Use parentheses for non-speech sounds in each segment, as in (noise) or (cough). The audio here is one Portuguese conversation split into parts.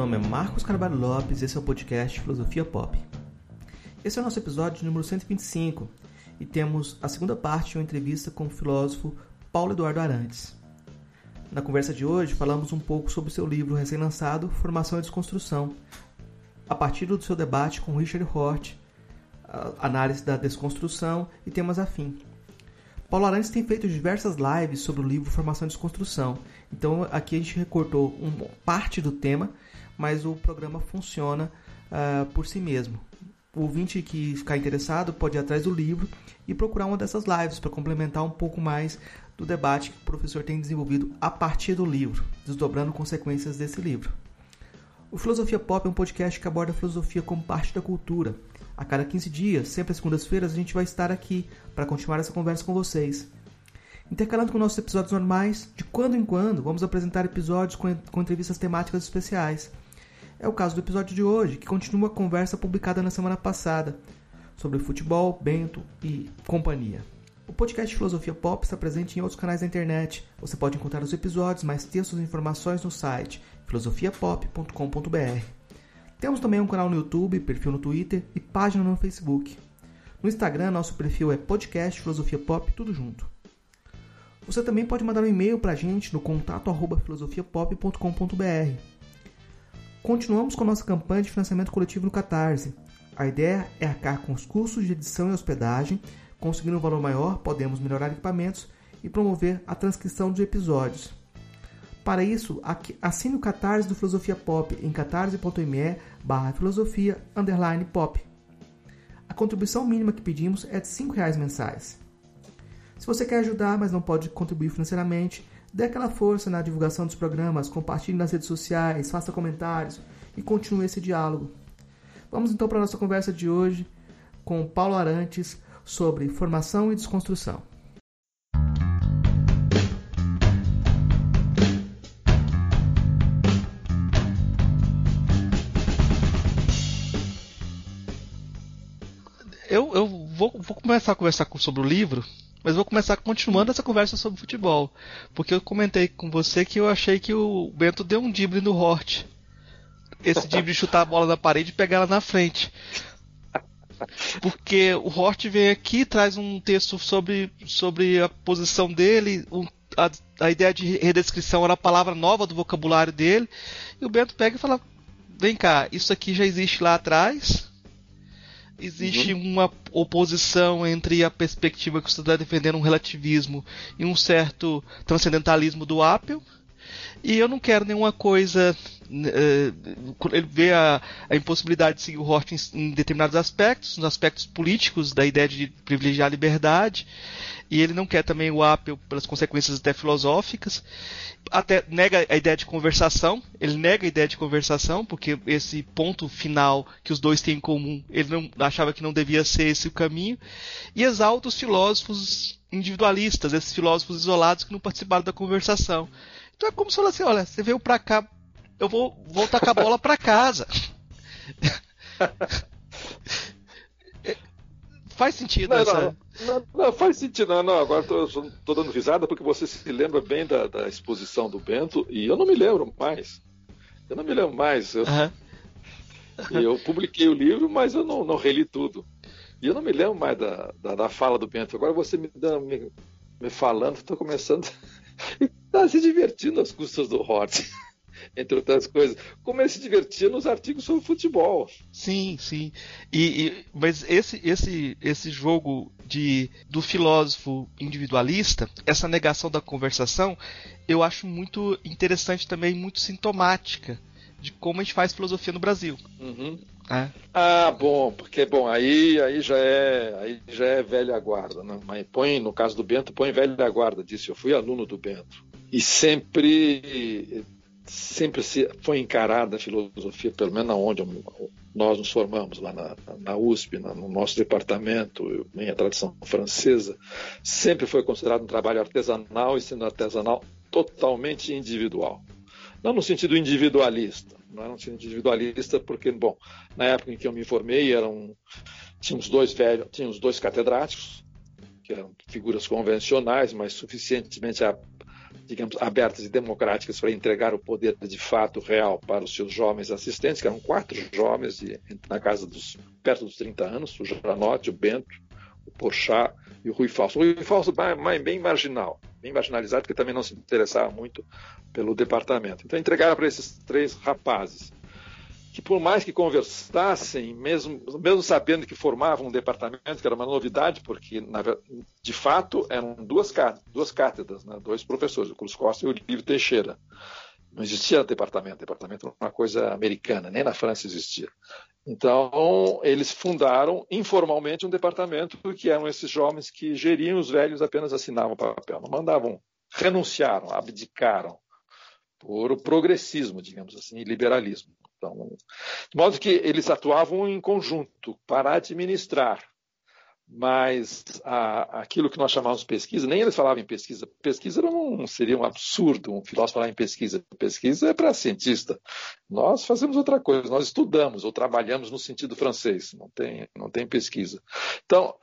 nome é Marcos Carvalho Lopes e esse é o podcast Filosofia Pop. Esse é o nosso episódio número 125 e temos a segunda parte de uma entrevista com o filósofo Paulo Eduardo Arantes. Na conversa de hoje falamos um pouco sobre seu livro recém-lançado Formação e Desconstrução, a partir do seu debate com Richard Hort, análise da desconstrução e temas afins. Paulo Arantes tem feito diversas lives sobre o livro Formação e Desconstrução. Então aqui a gente recortou parte do tema, mas o programa funciona uh, por si mesmo. O ouvinte que ficar interessado pode ir atrás do livro e procurar uma dessas lives para complementar um pouco mais do debate que o professor tem desenvolvido a partir do livro, desdobrando consequências desse livro. O Filosofia Pop é um podcast que aborda a filosofia como parte da cultura a cada 15 dias, sempre às segundas-feiras, a gente vai estar aqui para continuar essa conversa com vocês. Intercalando com nossos episódios normais, de quando em quando vamos apresentar episódios com, com entrevistas temáticas especiais. É o caso do episódio de hoje, que continua a conversa publicada na semana passada sobre futebol, Bento e companhia. O podcast Filosofia Pop está presente em outros canais da internet. Você pode encontrar os episódios, mais textos e informações no site filosofiapop.com.br. Temos também um canal no YouTube, perfil no Twitter e página no Facebook. No Instagram, nosso perfil é podcast Filosofia Pop, tudo junto. Você também pode mandar um e-mail para a gente no contato filosofiapop.com.br. Continuamos com nossa campanha de financiamento coletivo no Catarse. A ideia é arcar com os custos de edição e hospedagem. Conseguindo um valor maior, podemos melhorar equipamentos e promover a transcrição dos episódios. Para isso, assine o Catarse do Filosofia Pop em catarse.me barra filosofia underline pop. A contribuição mínima que pedimos é de R$ reais mensais. Se você quer ajudar, mas não pode contribuir financeiramente, dê aquela força na divulgação dos programas, compartilhe nas redes sociais, faça comentários e continue esse diálogo. Vamos então para a nossa conversa de hoje com Paulo Arantes sobre formação e desconstrução. eu, eu vou, vou começar a conversar sobre o livro, mas vou começar continuando essa conversa sobre futebol. Porque eu comentei com você que eu achei que o Bento deu um drible no Hort. Esse drible de chutar a bola na parede e pegar ela na frente. Porque o Hort vem aqui traz um texto sobre, sobre a posição dele, um, a, a ideia de redescrição era a palavra nova do vocabulário dele, e o Bento pega e fala: vem cá, isso aqui já existe lá atrás, existe uhum. uma oposição entre a perspectiva que você está defendendo um relativismo e um certo transcendentalismo do Apple. E eu não quero nenhuma coisa. Uh, ele vê a, a, impossibilidade de seguir o Hort em, em, determinados aspectos, nos aspectos políticos, da ideia de privilegiar a liberdade, e ele não quer também o Apple pelas consequências até filosóficas até nega a ideia de conversação, ele nega a ideia de conversação, porque esse ponto final que os dois têm em comum, ele não achava que não devia ser esse o caminho, e exalta os filósofos individualistas, esses filósofos isolados que não participaram da conversação. Então é como se falasse, olha, você veio pra cá, eu vou voltar com a bola pra casa. (laughs) Faz sentido não, essa... Não, não, não, faz sentido. Não, não. Agora estou dando risada porque você se lembra bem da, da, exposição do Bento e eu não me lembro mais. Eu não me lembro mais. Eu, uhum. eu publiquei o livro, mas eu não, não reli tudo. E eu não me lembro mais da, da, da fala do Bento. Agora você me, me, me falando, estou começando. (laughs) Está se divertindo às custas do Hort entre outras coisas, como ele se divertia nos artigos sobre futebol. Sim, sim. E, e, mas esse, esse, esse jogo de, do filósofo individualista, essa negação da conversação, eu acho muito interessante também, muito sintomática de como a gente faz filosofia no Brasil. Uhum. É. Ah, bom, porque bom, aí, aí já é aí já é velha guarda, né? Mas põe no caso do Bento, põe velha guarda, disse eu fui aluno do Bento e sempre sempre foi encarada a filosofia, pelo menos onde nós nos formamos, lá na, na USP, no nosso departamento, em a tradição francesa, sempre foi considerado um trabalho artesanal e sendo artesanal totalmente individual. Não no sentido individualista, não era um sentido individualista porque, bom, na época em que eu me formei, eram, tínhamos dois velhos, tínhamos dois catedráticos, que eram figuras convencionais, mas suficientemente digamos, abertas e democráticas para entregar o poder de fato real para os seus jovens assistentes, que eram quatro jovens na casa dos perto dos 30 anos, o Janote, o Bento, o Porchat e o Rui Falso. O Rui Falso bem marginal, bem marginalizado, porque também não se interessava muito pelo departamento. Então entregaram para esses três rapazes que por mais que conversassem, mesmo, mesmo sabendo que formavam um departamento, que era uma novidade, porque na, de fato eram duas, duas cátedras, né, dois professores, o Cruz Costa e o Livre Teixeira. Não existia departamento, departamento era uma coisa americana, nem na França existia. Então, eles fundaram informalmente um departamento que eram esses jovens que geriam os velhos, apenas assinavam papel, não mandavam, renunciaram, abdicaram por progressismo, digamos assim, e liberalismo. Então, de modo que eles atuavam em conjunto para administrar, mas a, aquilo que nós chamávamos de pesquisa, nem eles falavam em pesquisa. Pesquisa seria um absurdo um filósofo falar em pesquisa. Pesquisa é para cientista. Nós fazemos outra coisa, nós estudamos ou trabalhamos no sentido francês, não tem, não tem pesquisa. Então,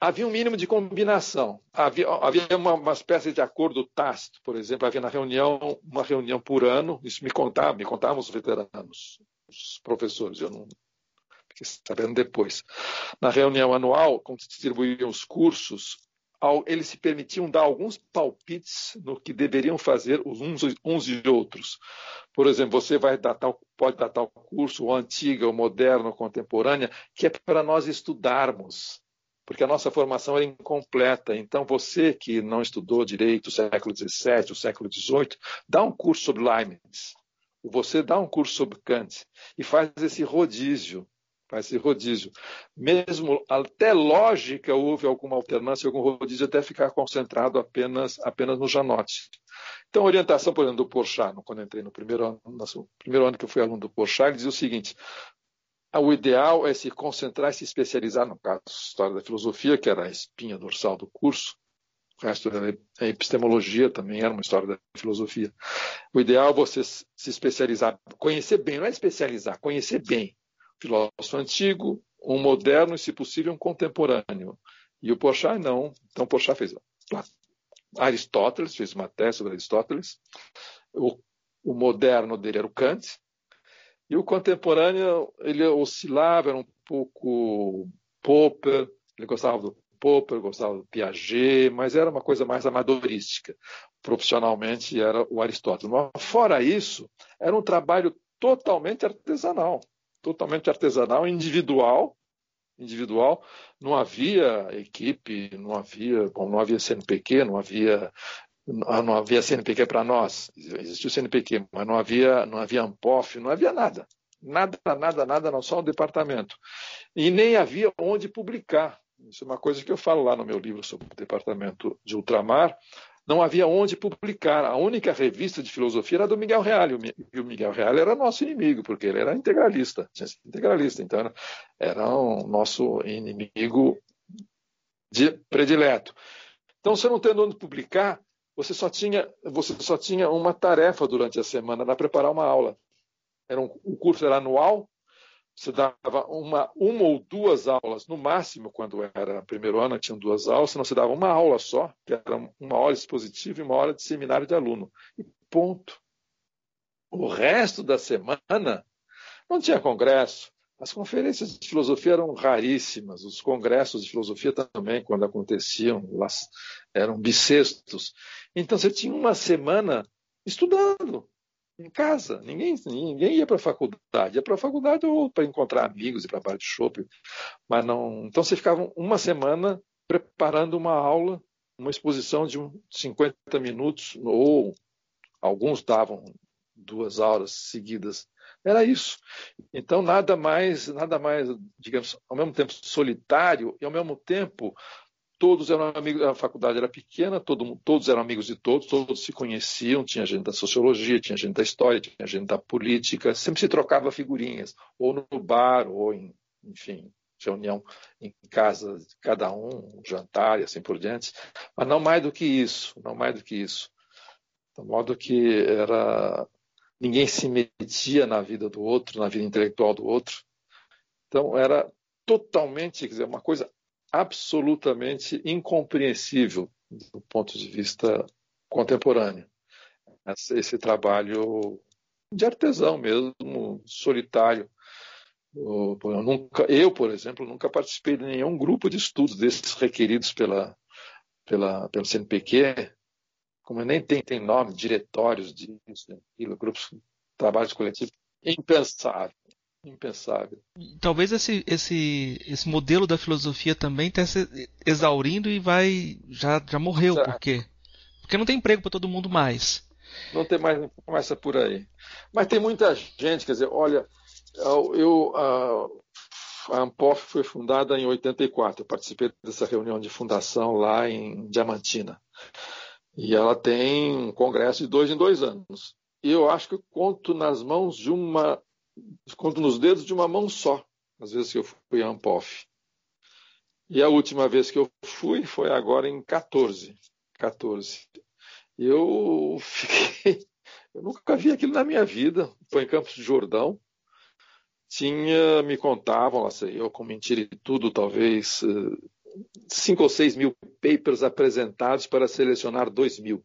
havia um mínimo de combinação. Havia, havia uma, uma, espécie de acordo tácito, por exemplo, havia na reunião uma reunião por ano. Isso me contava, me contavam os veteranos, os professores. Eu não fiquei sabendo depois. Na reunião anual, quando se distribuíam os cursos, eles se permitiam dar alguns palpites no que deveriam fazer uns, uns e outros. Por exemplo, você vai dar tal, pode dar tal curso, o antiga, o moderno, o contemporânea, que é para nós estudarmos porque a nossa formação era incompleta. Então, você que não estudou direito o século XVII, o século XVIII, dá um curso sobre Leibniz, você dá um curso sobre Kant e faz esse rodízio, faz esse rodízio. Mesmo até lógica houve alguma alternância, algum rodízio até ficar concentrado apenas apenas no Janote. Então, a orientação, por exemplo, do Porchat, quando entrei no primeiro ano, no primeiro ano que eu fui aluno do Porchat, ele dizia o seguinte: o ideal é se concentrar e se especializar, no caso, História da Filosofia, que era a espinha dorsal do curso, o resto era a epistemologia, também era uma história da filosofia. O ideal é você se especializar, conhecer bem, não é especializar, conhecer bem. Filósofo antigo, um moderno e, se possível, um contemporâneo. E o Porchat não. Então, Porchat fez Aristóteles, fez uma tese sobre Aristóteles. O, o moderno dele era o Kant, e o contemporâneo, ele oscilava, era um pouco Popper, ele gostava do Popper, gostava do Piaget, mas era uma coisa mais amadorística. Profissionalmente era o Aristóteles. Mas, fora isso, era um trabalho totalmente artesanal, totalmente artesanal, individual, individual. Não havia equipe, não havia, bom, não havia CNPq, não havia não havia CNPq para nós, existia o CNPq, mas não havia, não havia ANPOF, não havia nada. Nada, nada, nada, não só o departamento. E nem havia onde publicar. Isso é uma coisa que eu falo lá no meu livro sobre o departamento de ultramar. Não havia onde publicar. A única revista de filosofia era do Miguel Real. E o Miguel Real era nosso inimigo, porque ele era integralista. Integralista, então era, era o nosso inimigo de, predileto. Então, você não tendo onde publicar, você só tinha, você só tinha uma tarefa durante a semana, era preparar uma aula. Era um, o curso era anual, você dava uma, uma ou duas aulas, no máximo, quando era primeiro ano, tinham duas aulas, senão você dava uma aula só, que era uma hora expositiva e uma hora de seminário de aluno. E ponto. O resto da semana não tinha congresso, as conferências de filosofia eram raríssimas, os congressos de filosofia também, quando aconteciam, eram bissextos. Então você tinha uma semana estudando em casa. Ninguém, ninguém ia para a faculdade. Ia para a faculdade ou para encontrar amigos e para bar de shopping. Mas não. Então você ficava uma semana preparando uma aula, uma exposição de 50 minutos, ou alguns davam duas aulas seguidas era isso. Então, nada mais, nada mais, digamos, ao mesmo tempo solitário e ao mesmo tempo todos eram amigos, a faculdade era pequena, todo, todos eram amigos de todos, todos se conheciam, tinha gente da sociologia, tinha gente da história, tinha gente da política, sempre se trocava figurinhas, ou no bar, ou em, enfim, reunião em casa de cada um, um jantar e assim por diante, mas não mais do que isso, não mais do que isso. De modo que era ninguém se metia na vida do outro, na vida intelectual do outro. Então era totalmente, quer dizer, uma coisa absolutamente incompreensível do ponto de vista contemporâneo. Esse, trabalho de artesão mesmo, solitário. Eu, nunca, eu, por exemplo, nunca participei de nenhum grupo de estudos desses requeridos pela, pela, pelo CNPq, como nem tem, tem nome, diretórios disso, daquilo, grupos, trabalhos coletivos, impensável. Impensável. Talvez esse, esse, esse modelo da filosofia também esteja se exaurindo e vai. já, já morreu, por quê? Porque não tem emprego para todo mundo mais. Não tem mais, começa por aí. Mas tem muita gente, quer dizer, olha, eu, a, a Ampof foi fundada em 84. Eu participei dessa reunião de fundação lá em Diamantina. E ela tem um congresso de dois em dois anos. E eu acho que eu conto nas mãos de uma. conto nos dedos de uma mão só, às vezes que eu fui a Ampof. E a última vez que eu fui foi agora em 14. 14. Eu fiquei. Eu nunca vi aquilo na minha vida. Foi em Campos de Jordão tinha, me contavam, lá sei eu, com mentira e tudo, talvez eh, cinco ou seis mil papers apresentados para selecionar dois mil.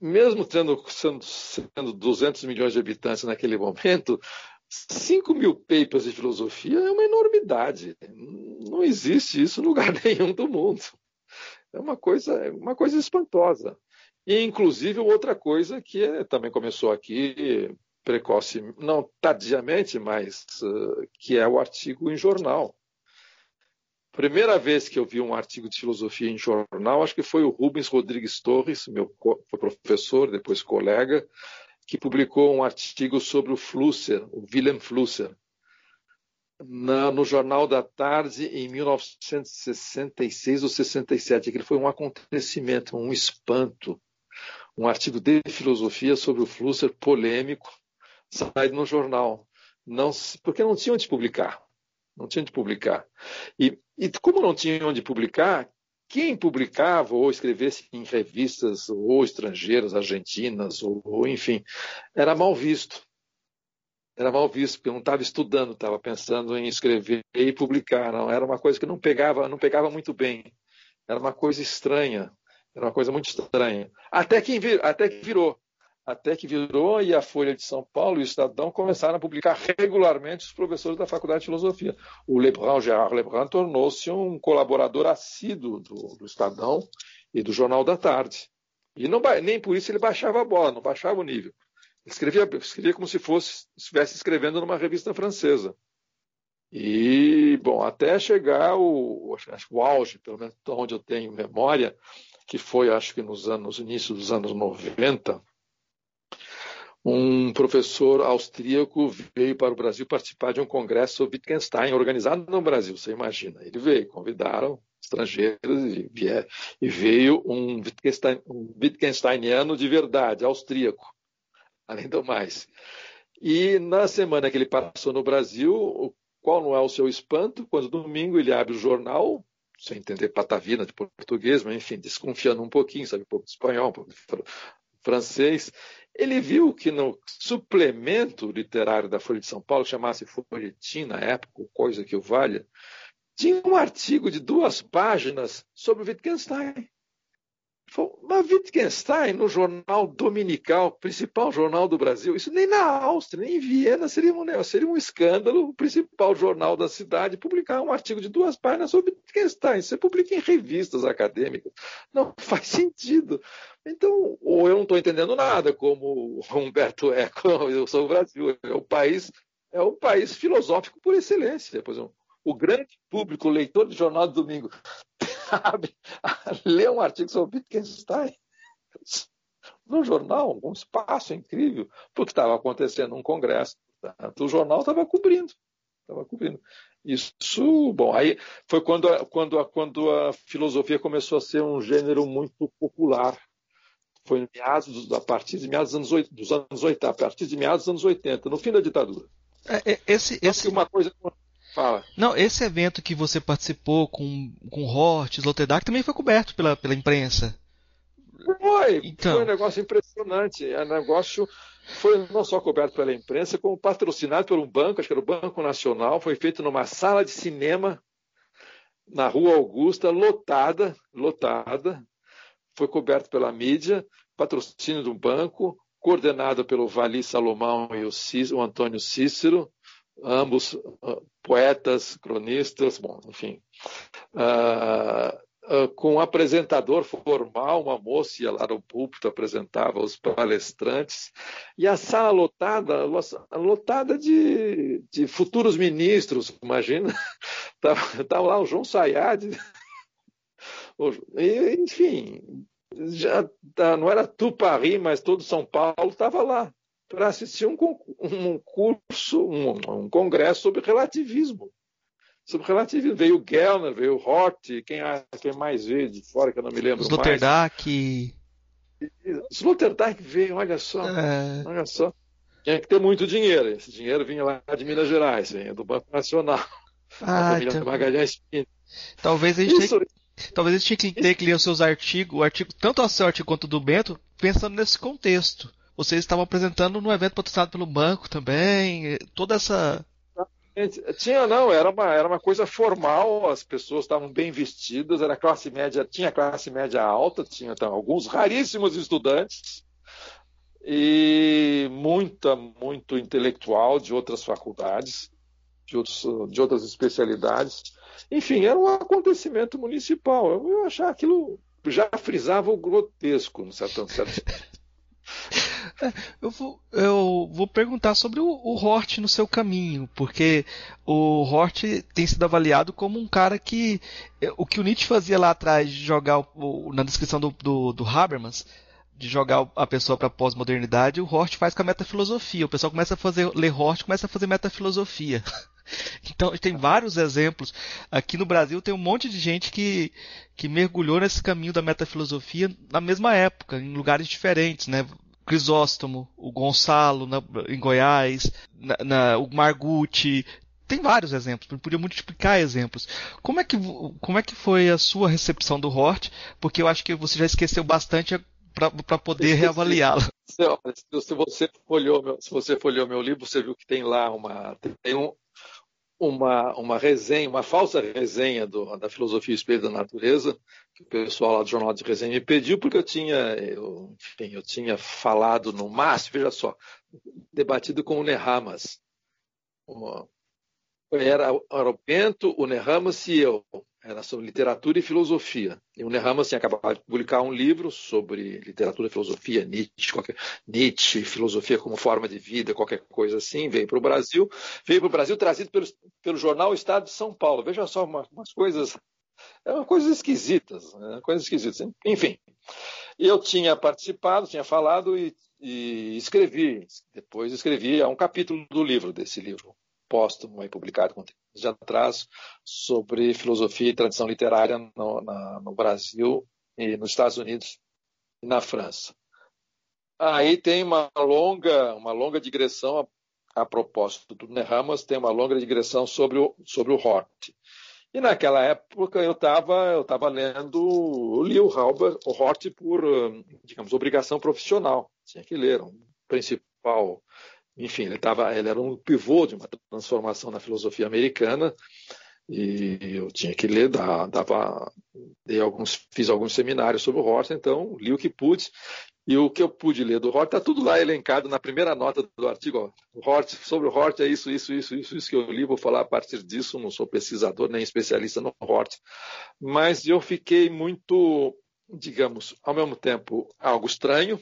mesmo tendo sendo, sendo 200 milhões de habitantes naquele momento, 5 mil papers de filosofia é uma enormidade. Não existe isso em lugar (laughs) nenhum do mundo. É uma coisa, uma coisa espantosa. E, inclusive, outra coisa que é, também começou aqui precoce, não tardiamente, mas uh, que é o artigo em jornal. Primeira vez que eu vi um artigo de filosofia em jornal, acho que foi o Rubens Rodrigues Torres, meu professor, depois colega, que publicou um artigo sobre o Flusser, o Wilhelm Flusser, na, no Jornal da Tarde em 1966 ou 67. Aquele foi um acontecimento, um espanto. Um artigo de filosofia sobre o Flusser polêmico, saído no jornal. Não, porque não tinha onde publicar. Não tinha onde publicar. E, e como não tinha onde publicar, quem publicava ou escrevesse em revistas ou estrangeiras, argentinas, ou, ou enfim, era mal visto. Era mal visto, porque eu não estava estudando, estava pensando em escrever e publicar. Não, era uma coisa que não pegava, não pegava muito bem. Era uma coisa estranha. Era uma coisa muito estranha. Até que, até que virou até que virou e a Folha de São Paulo e o Estadão começaram a publicar regularmente os professores da Faculdade de Filosofia. O Lebrun, Gerard Lebrun, tornou-se um colaborador assíduo do, do, Estadão e do Jornal da Tarde. E não, nem por isso ele baixava a bola, não baixava o nível. Escrevia, escrevia como se fosse estivesse escrevendo numa revista francesa. E, bom, até chegar o, acho, o auge, pelo menos onde eu tenho memória, que foi, acho que nos anos, início dos anos 90, um professor austríaco veio para o Brasil participar de um congresso sobre Wittgenstein, organizado no Brasil, você imagina. Ele veio, convidaram estrangeiros e, e veio um, Wittgenstein, um Wittgensteiniano de verdade, austríaco, (laughs) além do mais. E na semana que ele passou no Brasil, qual não é o seu espanto, quando domingo ele abre o jornal, sem entender patavina de português, mas enfim, desconfiando um pouquinho, sabe um pouco de espanhol, um pouco de francês, ele viu que no suplemento literário da Folha de São Paulo, chamasse Folhetim na época, coisa que o valha, tinha um artigo de duas páginas sobre Wittgenstein. Mas Wittgenstein, no jornal dominical, principal jornal do Brasil, isso nem na Áustria, nem em Viena seria um, seria um escândalo, o principal jornal da cidade publicar um artigo de duas páginas sobre Wittgenstein. Você publica em revistas acadêmicas. Não (laughs) faz sentido. Então, ou eu não estou entendendo nada, como Humberto Eco, eu sou o Brasil, é o país, é o país filosófico por excelência. Por exemplo, o grande público, o leitor de jornal do domingo, sabe, (laughs) lê um artigo sobre Wittgenstein no jornal, um espaço incrível, porque estava acontecendo um congresso. O jornal estava cobrindo, estava cobrindo. Isso, bom, aí foi quando a, quando, a, quando a filosofia começou a ser um gênero muito popular foi meados, a partir de meados dos anos, 80, dos anos 80, a partir de meados dos anos 80, no fim da ditadura. É, é esse, esse... Uma coisa Fala. Não, esse evento que você participou com, com Hort, Sloterdijk, também foi coberto pela, pela imprensa. Foi, então... foi um negócio impressionante. É negócio foi não só coberto pela imprensa, como patrocinado por um banco, acho que era o Banco Nacional, foi feito numa sala de cinema na Rua Augusta, lotada, lotada, foi coberto pela mídia, patrocínio do banco, coordenado pelo Vali Salomão e o, Cícero, o Antônio Cícero, ambos uh, poetas, cronistas, bom, enfim. Uh, uh, com um apresentador formal, uma moça ia lá no púlpito, apresentava os palestrantes, e a sala lotada, lotada de, de futuros ministros, imagina, (laughs) estava lá o João Sayad, enfim, já tá, não era Tupari, mas todo São Paulo estava lá para assistir um, um curso, um, um, congresso sobre relativismo. Sobre relativismo. Veio o Gellner, veio o Hort, quem, quem mais veio de fora, que eu não me lembro Sloterdijk. mais. Sloterdijk veio, olha só. É... Olha só. Tinha que ter muito dinheiro. Esse dinheiro vinha lá de Minas Gerais, vinha do Banco Nacional. Ah, (laughs) então... Magalhães Pinto. Talvez a gente Isso... tenha Talvez eles tinham que ter que ler os seus artigos, o artigo, tanto o seu artigo quanto o do Bento, pensando nesse contexto. Vocês estavam apresentando num evento patrocinado pelo banco também, toda essa. Tinha, não, era uma, era uma coisa formal, as pessoas estavam bem vestidas, era classe média, tinha classe média alta, tinha então, alguns raríssimos estudantes e muita, muito intelectual de outras faculdades, de, outros, de outras especialidades. Enfim, era um acontecimento municipal. Eu, eu achava aquilo já frisava o grotesco, no certo, certo (laughs) é, eu, vou, eu vou perguntar sobre o, o Hort no seu caminho, porque o Hort tem sido avaliado como um cara que. É, o que o Nietzsche fazia lá atrás de jogar o, na descrição do, do, do Habermas, de jogar a pessoa para pós-modernidade, o Hort faz com a metafilosofia. O pessoal começa a fazer ler Hort, começa a fazer metafilosofia. (laughs) Então tem vários exemplos. Aqui no Brasil tem um monte de gente que, que mergulhou nesse caminho da metafilosofia na mesma época, em lugares diferentes, né? Crisóstomo, o Gonçalo na, em Goiás, na, na, o Margutti, tem vários exemplos, podia multiplicar exemplos. Como é que, como é que foi a sua recepção do Hort? Porque eu acho que você já esqueceu bastante para poder reavaliá-lo. (laughs) Se você folheou meu, se você folheou meu livro, você viu que tem lá uma tem um, uma, uma resenha, uma falsa resenha do, da filosofia espelho da natureza, que o pessoal lá do Jornal de Resenha me pediu, porque eu tinha, eu, enfim, eu tinha falado no máximo, veja só, debatido com o Nehamas. Era, era o Bento, o Nehamas e eu. Era sobre literatura e filosofia. E o Nehamas tinha acabado de publicar um livro sobre literatura e filosofia, Nietzsche, qualquer, Nietzsche, filosofia como forma de vida, qualquer coisa assim. Veio para o Brasil. Veio para o Brasil trazido pelo, pelo jornal Estado de São Paulo. Veja só uma, umas coisas. É uma coisas esquisitas. Né? Coisas esquisitas. Enfim. Eu tinha participado, tinha falado e, e escrevi. Depois escrevi um capítulo do livro, desse livro póstumo aí publicado com de atrás sobre filosofia e tradição literária no, na, no Brasil e nos Estados Unidos e na França. Aí tem uma longa, uma longa digressão a, a propósito do Nehamas, tem uma longa digressão sobre o, sobre o Hort. E naquela época eu estava eu tava lendo, li o, o Hort por, digamos, obrigação profissional. Tinha que ler, um principal enfim, ele, tava, ele era um pivô de uma transformação na filosofia americana e eu tinha que ler, dava, dei alguns, fiz alguns seminários sobre o Hort, então li o que pude e o que eu pude ler do Hort está tudo lá elencado na primeira nota do artigo. Ó, Hort, sobre o Hort é isso, isso, isso, isso, isso que eu li, vou falar a partir disso, não sou pesquisador nem especialista no Hort, mas eu fiquei muito, digamos, ao mesmo tempo algo estranho,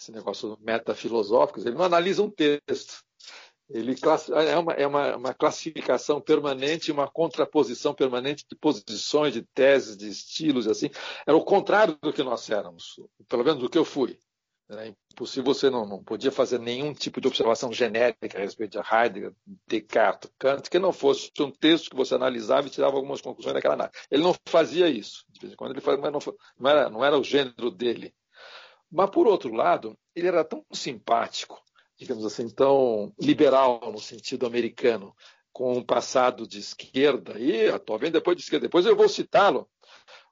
esse negócio metafilosófico, ele não analisa um texto. Ele é, uma, é uma, uma classificação permanente, uma contraposição permanente de posições, de teses, de estilos, assim. Era o contrário do que nós éramos, pelo menos do que eu fui. Era impossível, você não, não podia fazer nenhum tipo de observação genérica a respeito de Heidegger, Descartes, Kant, que não fosse um texto que você analisava e tirava algumas conclusões daquela análise. Ele não fazia isso. De vez em quando ele fazia, mas não, não, era, não era o gênero dele. Mas, por outro lado, ele era tão simpático, digamos assim, tão liberal no sentido americano, com um passado de esquerda, e atualmente depois de esquerda. Depois eu vou citá-lo,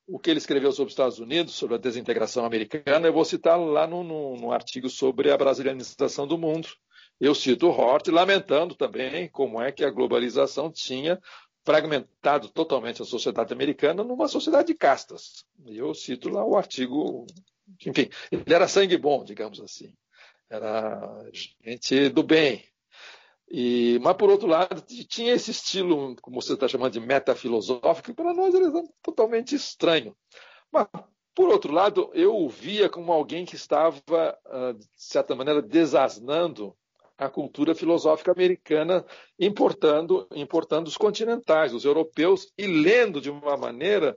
o que ele escreveu sobre os Estados Unidos, sobre a desintegração americana, eu vou citá-lo lá no, no, no, artigo sobre a brasilianização do mundo. Eu cito o Hort, lamentando também como é que a globalização tinha fragmentado totalmente a sociedade americana numa sociedade de castas. Eu cito lá o artigo, enfim, ele era sangue bom, digamos assim. Era gente do bem. E, mas, por outro lado, tinha esse estilo, como você está chamando de metafilosófico, que para nós era totalmente estranho. Mas, por outro lado, eu o via como alguém que estava, ah, de certa maneira, desasnando a cultura filosófica americana, importando, importando os continentais, os europeus, e lendo de uma maneira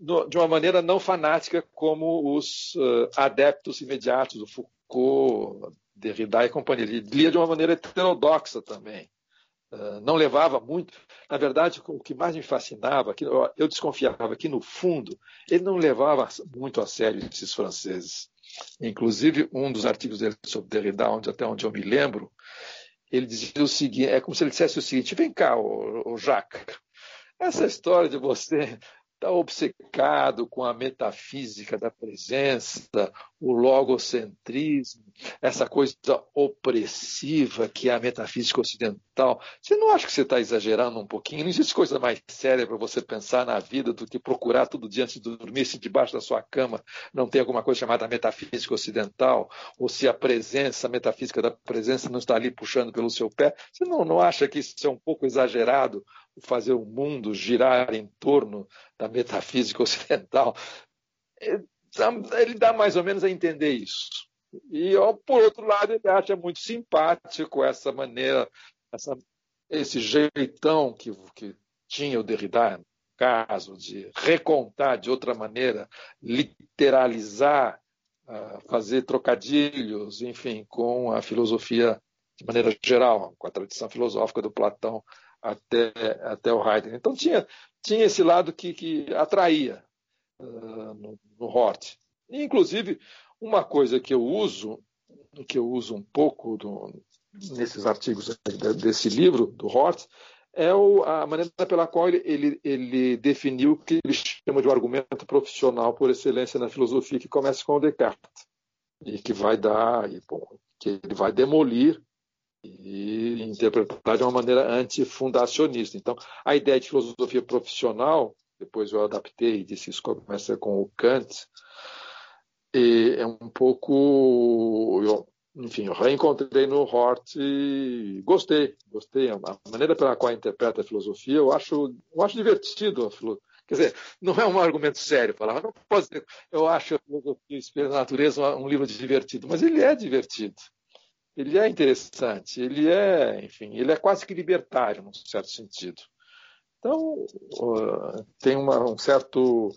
de uma maneira não fanática como os uh, adeptos imediatos do Foucault, Derrida e companhia. Ele lia de uma maneira heterodoxa também. Uh, não levava muito. Na verdade, o que mais me fascinava, que eu, eu desconfiava que, no fundo, ele não levava muito a sério esses franceses. Inclusive, um dos artigos dele sobre Derrida, onde, até onde eu me lembro, ele dizia o seguinte: é como se ele dissesse o seguinte: vem cá, o, o Jacques, essa história de você está obcecado com a metafísica da presença, o logocentrismo, essa coisa opressiva que é a metafísica ocidental. Você não acha que você está exagerando um pouquinho? Não existe coisa mais séria para você pensar na vida do que procurar tudo dia antes de dormir, se debaixo da sua cama não tem alguma coisa chamada metafísica ocidental, ou se a presença, a metafísica da presença não está ali puxando pelo seu pé. Você não, não acha que isso é um pouco exagerado? fazer o mundo girar em torno da metafísica ocidental. Ele dá mais ou menos a entender isso. E, por outro lado, ele acha muito simpático essa maneira, essa, esse jeitão que, que tinha o Derrida, no caso, de recontar de outra maneira, literalizar, ah, fazer trocadilhos, enfim, com a filosofia de maneira geral, com a tradição filosófica do Platão até, até o Heidegger. Então tinha, tinha esse lado que, que atraía no, no Hort. Inclusive, uma coisa que eu uso, que eu uso um pouco do, nesses artigos desse livro, do Hort, é o, a maneira pela qual ele, ele, ele, definiu o que ele chama de um argumento profissional por excelência na filosofia, que começa com Descartes, e que vai dar, e, bom, que ele vai demolir e interpretar de uma maneira antifundacionista. Então, a ideia de filosofia profissional, depois eu adaptei e disse isso começa com o Kant, é um pouco. Eu, enfim, eu reencontrei no Hort e gostei, gostei. A maneira pela qual interpreta a filosofia, eu acho, eu acho divertido. Quer dizer, não é um argumento sério falar, não posso dizer, eu acho a filosofia Espelho da Natureza um livro divertido, mas ele é divertido ele é interessante, ele é, enfim, ele é quase que libertário, num certo sentido. Então, uh, tem uma, um certo.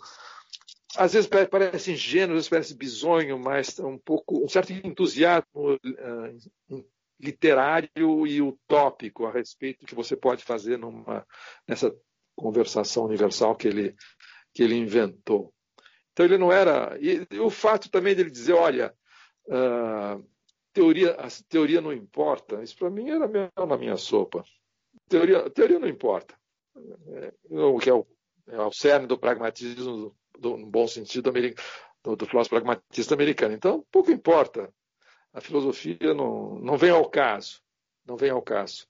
Às vezes parece ingênuo, às vezes parece bizonho, mas um pouco um certo entusiasmo uh, literário e utópico a respeito do que você pode fazer numa, nessa conversação universal que ele, que ele inventou. Então ele não era. E o fato também dele dizer, olha, uh, teoria, a teoria não importa, isso para mim era mel na minha sopa. Teoria, teoria não importa. O que é o, é o cerne do pragmatismo, do, no bom sentido, do, do filósofo pragmatista americano. Então, pouco importa. A filosofia não, não vem ao caso. Não vem ao caso.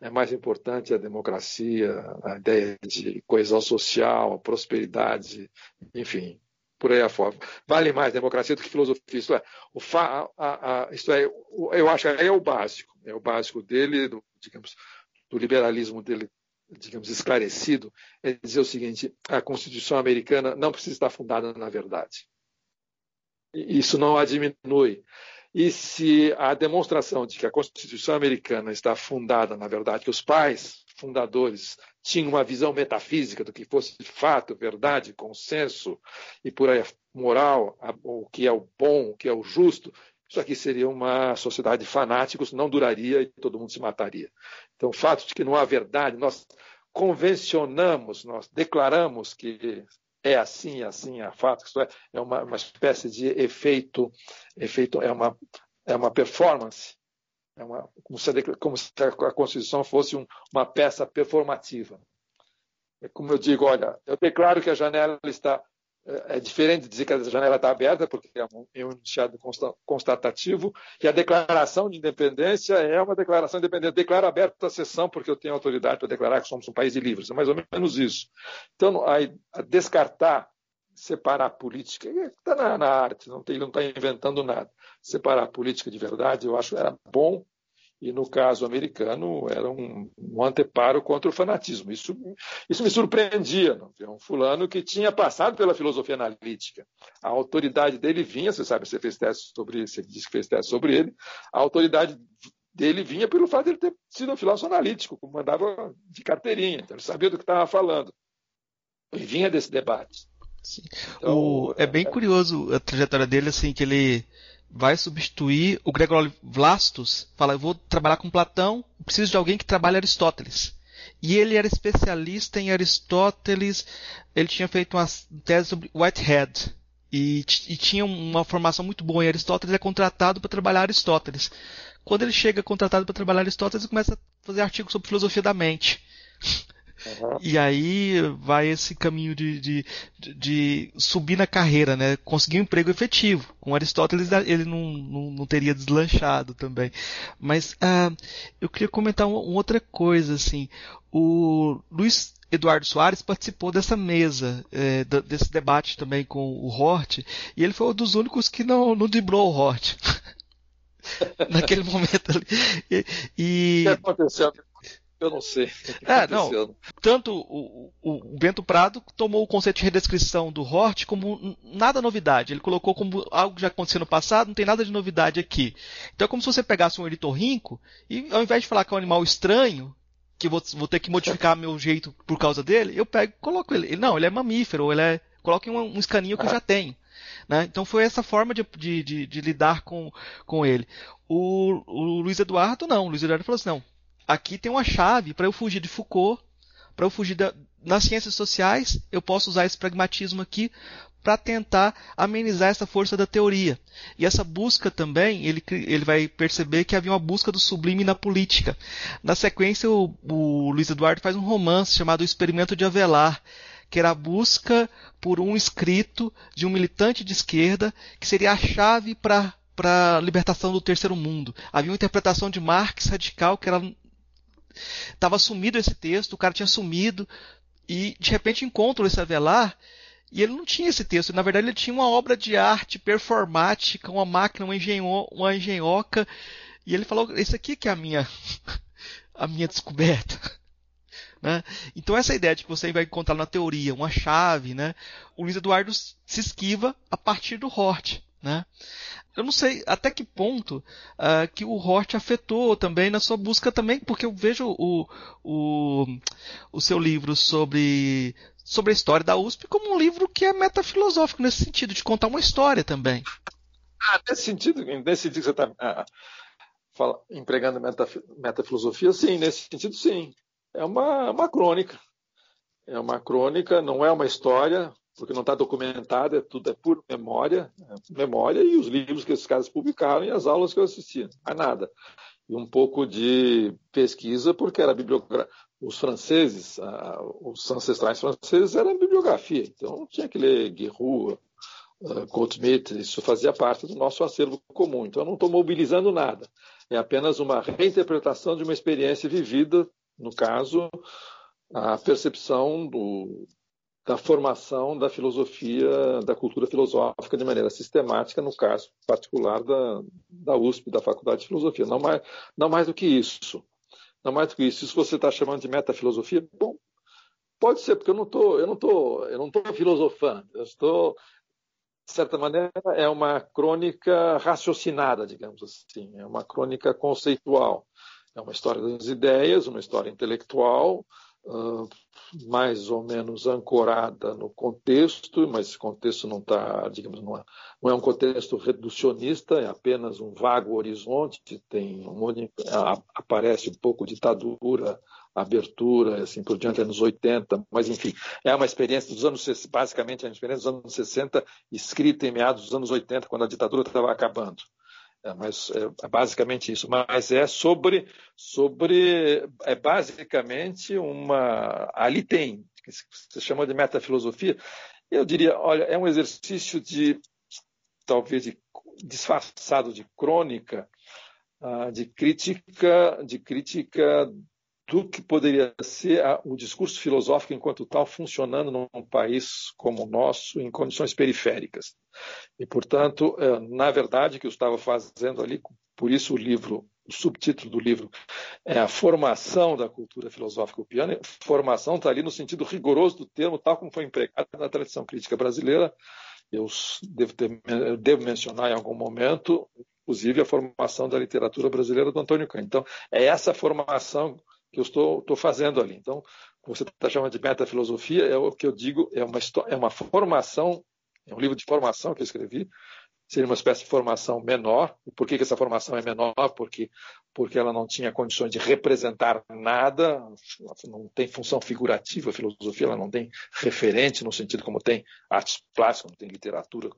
É mais importante a democracia, a ideia de coesão social, prosperidade, enfim, por aí afora. Vale mais democracia do que filosofia. Isto é, o fa, a, a, isto é eu acho que é o básico. É o básico dele, do, digamos, do liberalismo dele, digamos, esclarecido, é dizer o seguinte: a Constituição americana não precisa estar fundada na verdade. Isso não a diminui. E se a demonstração de que a Constituição americana está fundada, na verdade, que os pais fundadores tinham uma visão metafísica do que fosse de fato, verdade, consenso e por aí moral, o que é o bom, o que é o justo, isso aqui seria uma sociedade de fanáticos, não duraria e todo mundo se mataria. Então, o fato de que não há verdade, nós convencionamos, nós declaramos que é assim, assim, é fato, isso é, é uma, uma espécie de efeito, efeito é, uma, é uma performance é uma, como, se a, como, se a, Constituição fosse um, uma peça performativa. É como eu digo, olha, eu declaro que a janela está é, é diferente de dizer que a janela está aberta, porque é um, é enunciado constatativo, e a declaração de independência é uma declaração independente. Declaro aberta a sessão, porque eu tenho autoridade para declarar que somos um país de livres. É mais ou menos isso. Então, a, a descartar, separar a política, está na, na, arte, não não está inventando nada. Separar a política de verdade, eu acho era bom, e no caso americano era um, um, anteparo contra o fanatismo. Isso, isso me surpreendia. Não? Um fulano que tinha passado pela filosofia analítica. A autoridade dele vinha, você sabe, você fez teste sobre você disse que fez teste sobre ele, a autoridade dele vinha pelo fato de ele ter sido um filósofo analítico, como mandava de carteirinha, então ele sabia do que estava falando. E vinha desse debate. Então, o, é bem é, curioso a trajetória dele, assim, que ele vai substituir o Gregor Vlastos, fala, eu vou trabalhar com Platão, preciso de alguém que trabalhe Aristóteles. E ele era especialista em Aristóteles, ele tinha feito uma tese sobre Whitehead, e, e tinha uma formação muito boa em Aristóteles, é contratado para trabalhar Aristóteles. Quando ele chega contratado para trabalhar Aristóteles, ele começa a fazer artigos sobre filosofia da mente. Uhum. E aí vai esse caminho de, de, de, subir na carreira, né? Conseguir um emprego efetivo. Com Aristóteles ele não, não, não teria deslanchado também. Mas uh, eu queria comentar uma, uma, outra coisa, assim. O Luiz Eduardo Soares participou dessa mesa, é, desse debate também com o Hort, e ele foi um dos únicos que não, não driblou o Hort. (laughs) Naquele momento ali. E, e... O que aconteceu? Eu não sei. (laughs) (laughs) É, não. Tanto o, o, Bento Prado tomou o conceito de redescrição do Hort como nada novidade. Ele colocou como algo que já aconteceu no passado, não tem nada de novidade aqui. Então é como se você pegasse um ornitorrinco e ao invés de falar que é um animal estranho, que vou, vou ter que modificar (laughs) meu jeito por causa dele, eu pego e coloco ele. Não, ele é mamífero, ele é. Coloque um, um escaninho que eu já tenho. Né? Então foi essa forma de, de, de, de lidar com, com ele. O, o, Luiz Eduardo não. O Luiz Eduardo falou assim: não, aqui tem uma chave para eu fugir de Foucault, para eu fugir da, nas ciências sociais, eu posso usar esse pragmatismo aqui para tentar amenizar essa força da teoria. E essa busca também, ele, ele vai perceber que havia uma busca do sublime na política. Na sequência, o, o Luiz Eduardo faz um romance chamado O Experimento de Avelar, que era a busca por um escrito de um militante de esquerda que seria a chave para para a libertação do terceiro mundo. Havia uma interpretação de Marx radical que era Tava sumido esse texto, o cara tinha sumido, e de repente encontram esse Avelar, e ele não tinha esse texto. Na verdade, ele tinha uma obra de arte performática, uma máquina, uma, engenho, uma engenhoca, e ele falou: Esse aqui que é a minha, (laughs) a minha descoberta. (laughs) Né? Então essa ideia de que você vai encontrar na teoria uma chave, né? o Luiz Eduardo se esquiva a partir do Hort. Né? eu não sei até que ponto uh, que o Hort afetou também na sua busca também, porque eu vejo o, o, o seu livro sobre, sobre a história da USP como um livro que é metafilosófico nesse sentido, de contar uma história também. Ah, nesse sentido, nesse sentido que você está ah, empregando metaf metafilosofia, sim, nesse sentido sim. É uma, uma crônica. É uma crônica, não é uma história, porque não está documentado, é tudo é pura memória, é memória e os livros que esses caras publicaram e as aulas que eu assistia, mais nada. E um pouco de pesquisa, porque era bibliografia. Os franceses, os ancestrais franceses eram bibliografia, então tinha que ler Guerrero, uh, Goldsmith, isso fazia parte do nosso acervo comum. Então eu não estou mobilizando nada, é apenas uma reinterpretação de uma experiência vivida, no caso, a percepção do, da formação da filosofia, da cultura filosófica de maneira sistemática, no caso particular da, da USP, da Faculdade de Filosofia. Não mais, não mais do que isso. Não mais do que isso. Isso você está chamando de metafilosofia? Bom, pode ser, porque eu não estou, eu não estou, eu não estou filosofando. Eu estou, de certa maneira, é uma crônica raciocinada, digamos assim. É uma crônica conceitual. É uma história das ideias, uma história intelectual, uh, mais ou menos ancorada no contexto, mas esse contexto não está, digamos, não é, não é, um contexto reducionista, é apenas um vago horizonte, tem um, aparece um pouco ditadura, abertura, assim por diante, anos 80, mas enfim, é uma experiência dos anos, basicamente, é uma experiência dos anos 60, escrita em meados dos anos 80, quando a ditadura estava acabando. É, mas é, é, basicamente isso. Mas é sobre, sobre é basicamente uma. Ali tem, que se chama de metafilosofia, Eu diria, olha, é um exercício de, talvez, de, disfarçado de crônica, uh, de crítica, de crítica do que poderia ser o discurso filosófico enquanto tal funcionando num país como o nosso, em condições periféricas. E, portanto, é, na verdade, o que eu estava fazendo ali, por isso o livro, o subtítulo do livro é a formação da cultura filosófica upiana. Formação está ali no sentido rigoroso do termo, tal como foi empregado na tradição crítica brasileira. Eu devo, ter, eu devo mencionar em algum momento, inclusive, a formação da literatura brasileira do Antônio Cândido. Então, é essa formação que eu estou, estou fazendo ali. Então, você está chamando de metafilosofia, é o que eu digo, é uma, é uma formação, é um livro de formação que eu escrevi, seria uma espécie de formação menor. E por que, que essa formação é menor? Porque, porque ela não tinha condições de representar nada, não tem função figurativa, a filosofia ela não tem referente no sentido como tem artes plásticas, não tem literatura,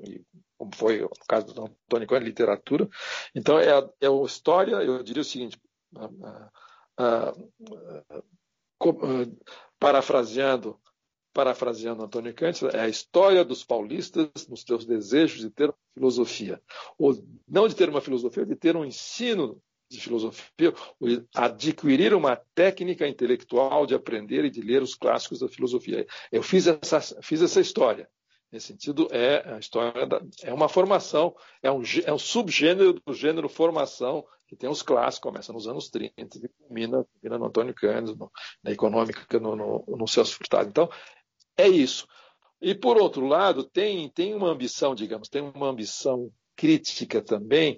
como foi no caso do Antônio Cohen, literatura. Então, é, é história, eu diria o seguinte, ah, parafraseando, parafraseando Antônio Kant, é a história dos paulistas nos seus desejos de ter filosofia. Ou não de ter uma filosofia, de ter um ensino de filosofia, adquirir uma técnica intelectual de aprender e de ler os clássicos da filosofia. Eu fiz essa, fiz essa história. Nesse sentido, é a história da, é uma formação, é um, é um subgênero do gênero formação, que tem os clássicos, começa nos anos 30 e termina, no Antônio Cândido, na econômica, no, no, no Celso Furtado. Então, é isso. E, por outro lado, tem, tem uma ambição, digamos, tem uma ambição crítica também,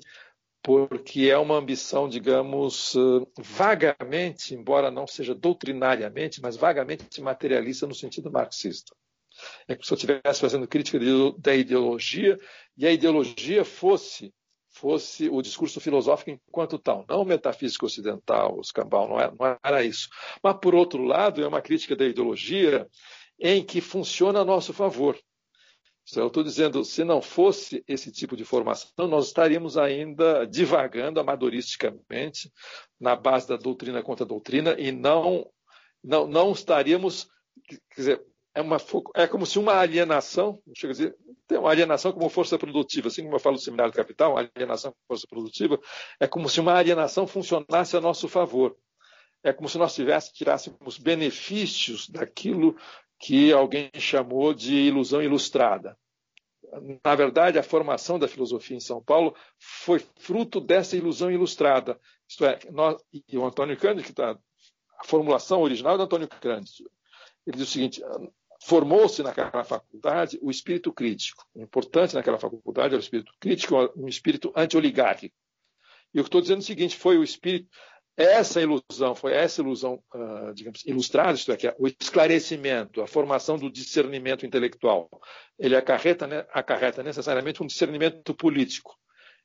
porque é uma ambição, digamos, vagamente, embora não seja doutrinariamente, mas vagamente materialista no sentido marxista. É como se eu estivesse fazendo crítica da ideologia e a ideologia fosse fosse o discurso filosófico enquanto tal, não metafísica ocidental, os cambal, não era, não era isso. Mas, por outro lado, é uma crítica da ideologia em que funciona a nosso favor. Então, eu estou dizendo, se não fosse esse tipo de formação, nós estaríamos ainda divagando amadoristicamente na base da doutrina contra a doutrina e não, não, não estaríamos, quer dizer, é, uma, é como se uma alienação, chega a dizer, tem uma alienação como força produtiva, assim como eu falo do seminário capital, alienação como força produtiva, é como se uma alienação funcionasse a nosso favor. É como se nós tivéssemos, tirássemos benefícios daquilo que alguém chamou de ilusão ilustrada. Na verdade, a formação da filosofia em São Paulo foi fruto dessa ilusão ilustrada. Isto é, nós, e o Antônio Cândido, que está. A formulação original é do Antônio Cândido. Ele diz o seguinte: formou-se naquela faculdade o espírito crítico. O importante naquela faculdade era o espírito crítico, um espírito anti-oligárquico. E eu estou dizendo é o seguinte: foi o espírito, essa ilusão, foi essa ilusão, uh, digamos, ilustrada, isto é, que é o esclarecimento, a formação do discernimento intelectual. Ele acarreta, né, acarreta necessariamente um discernimento político.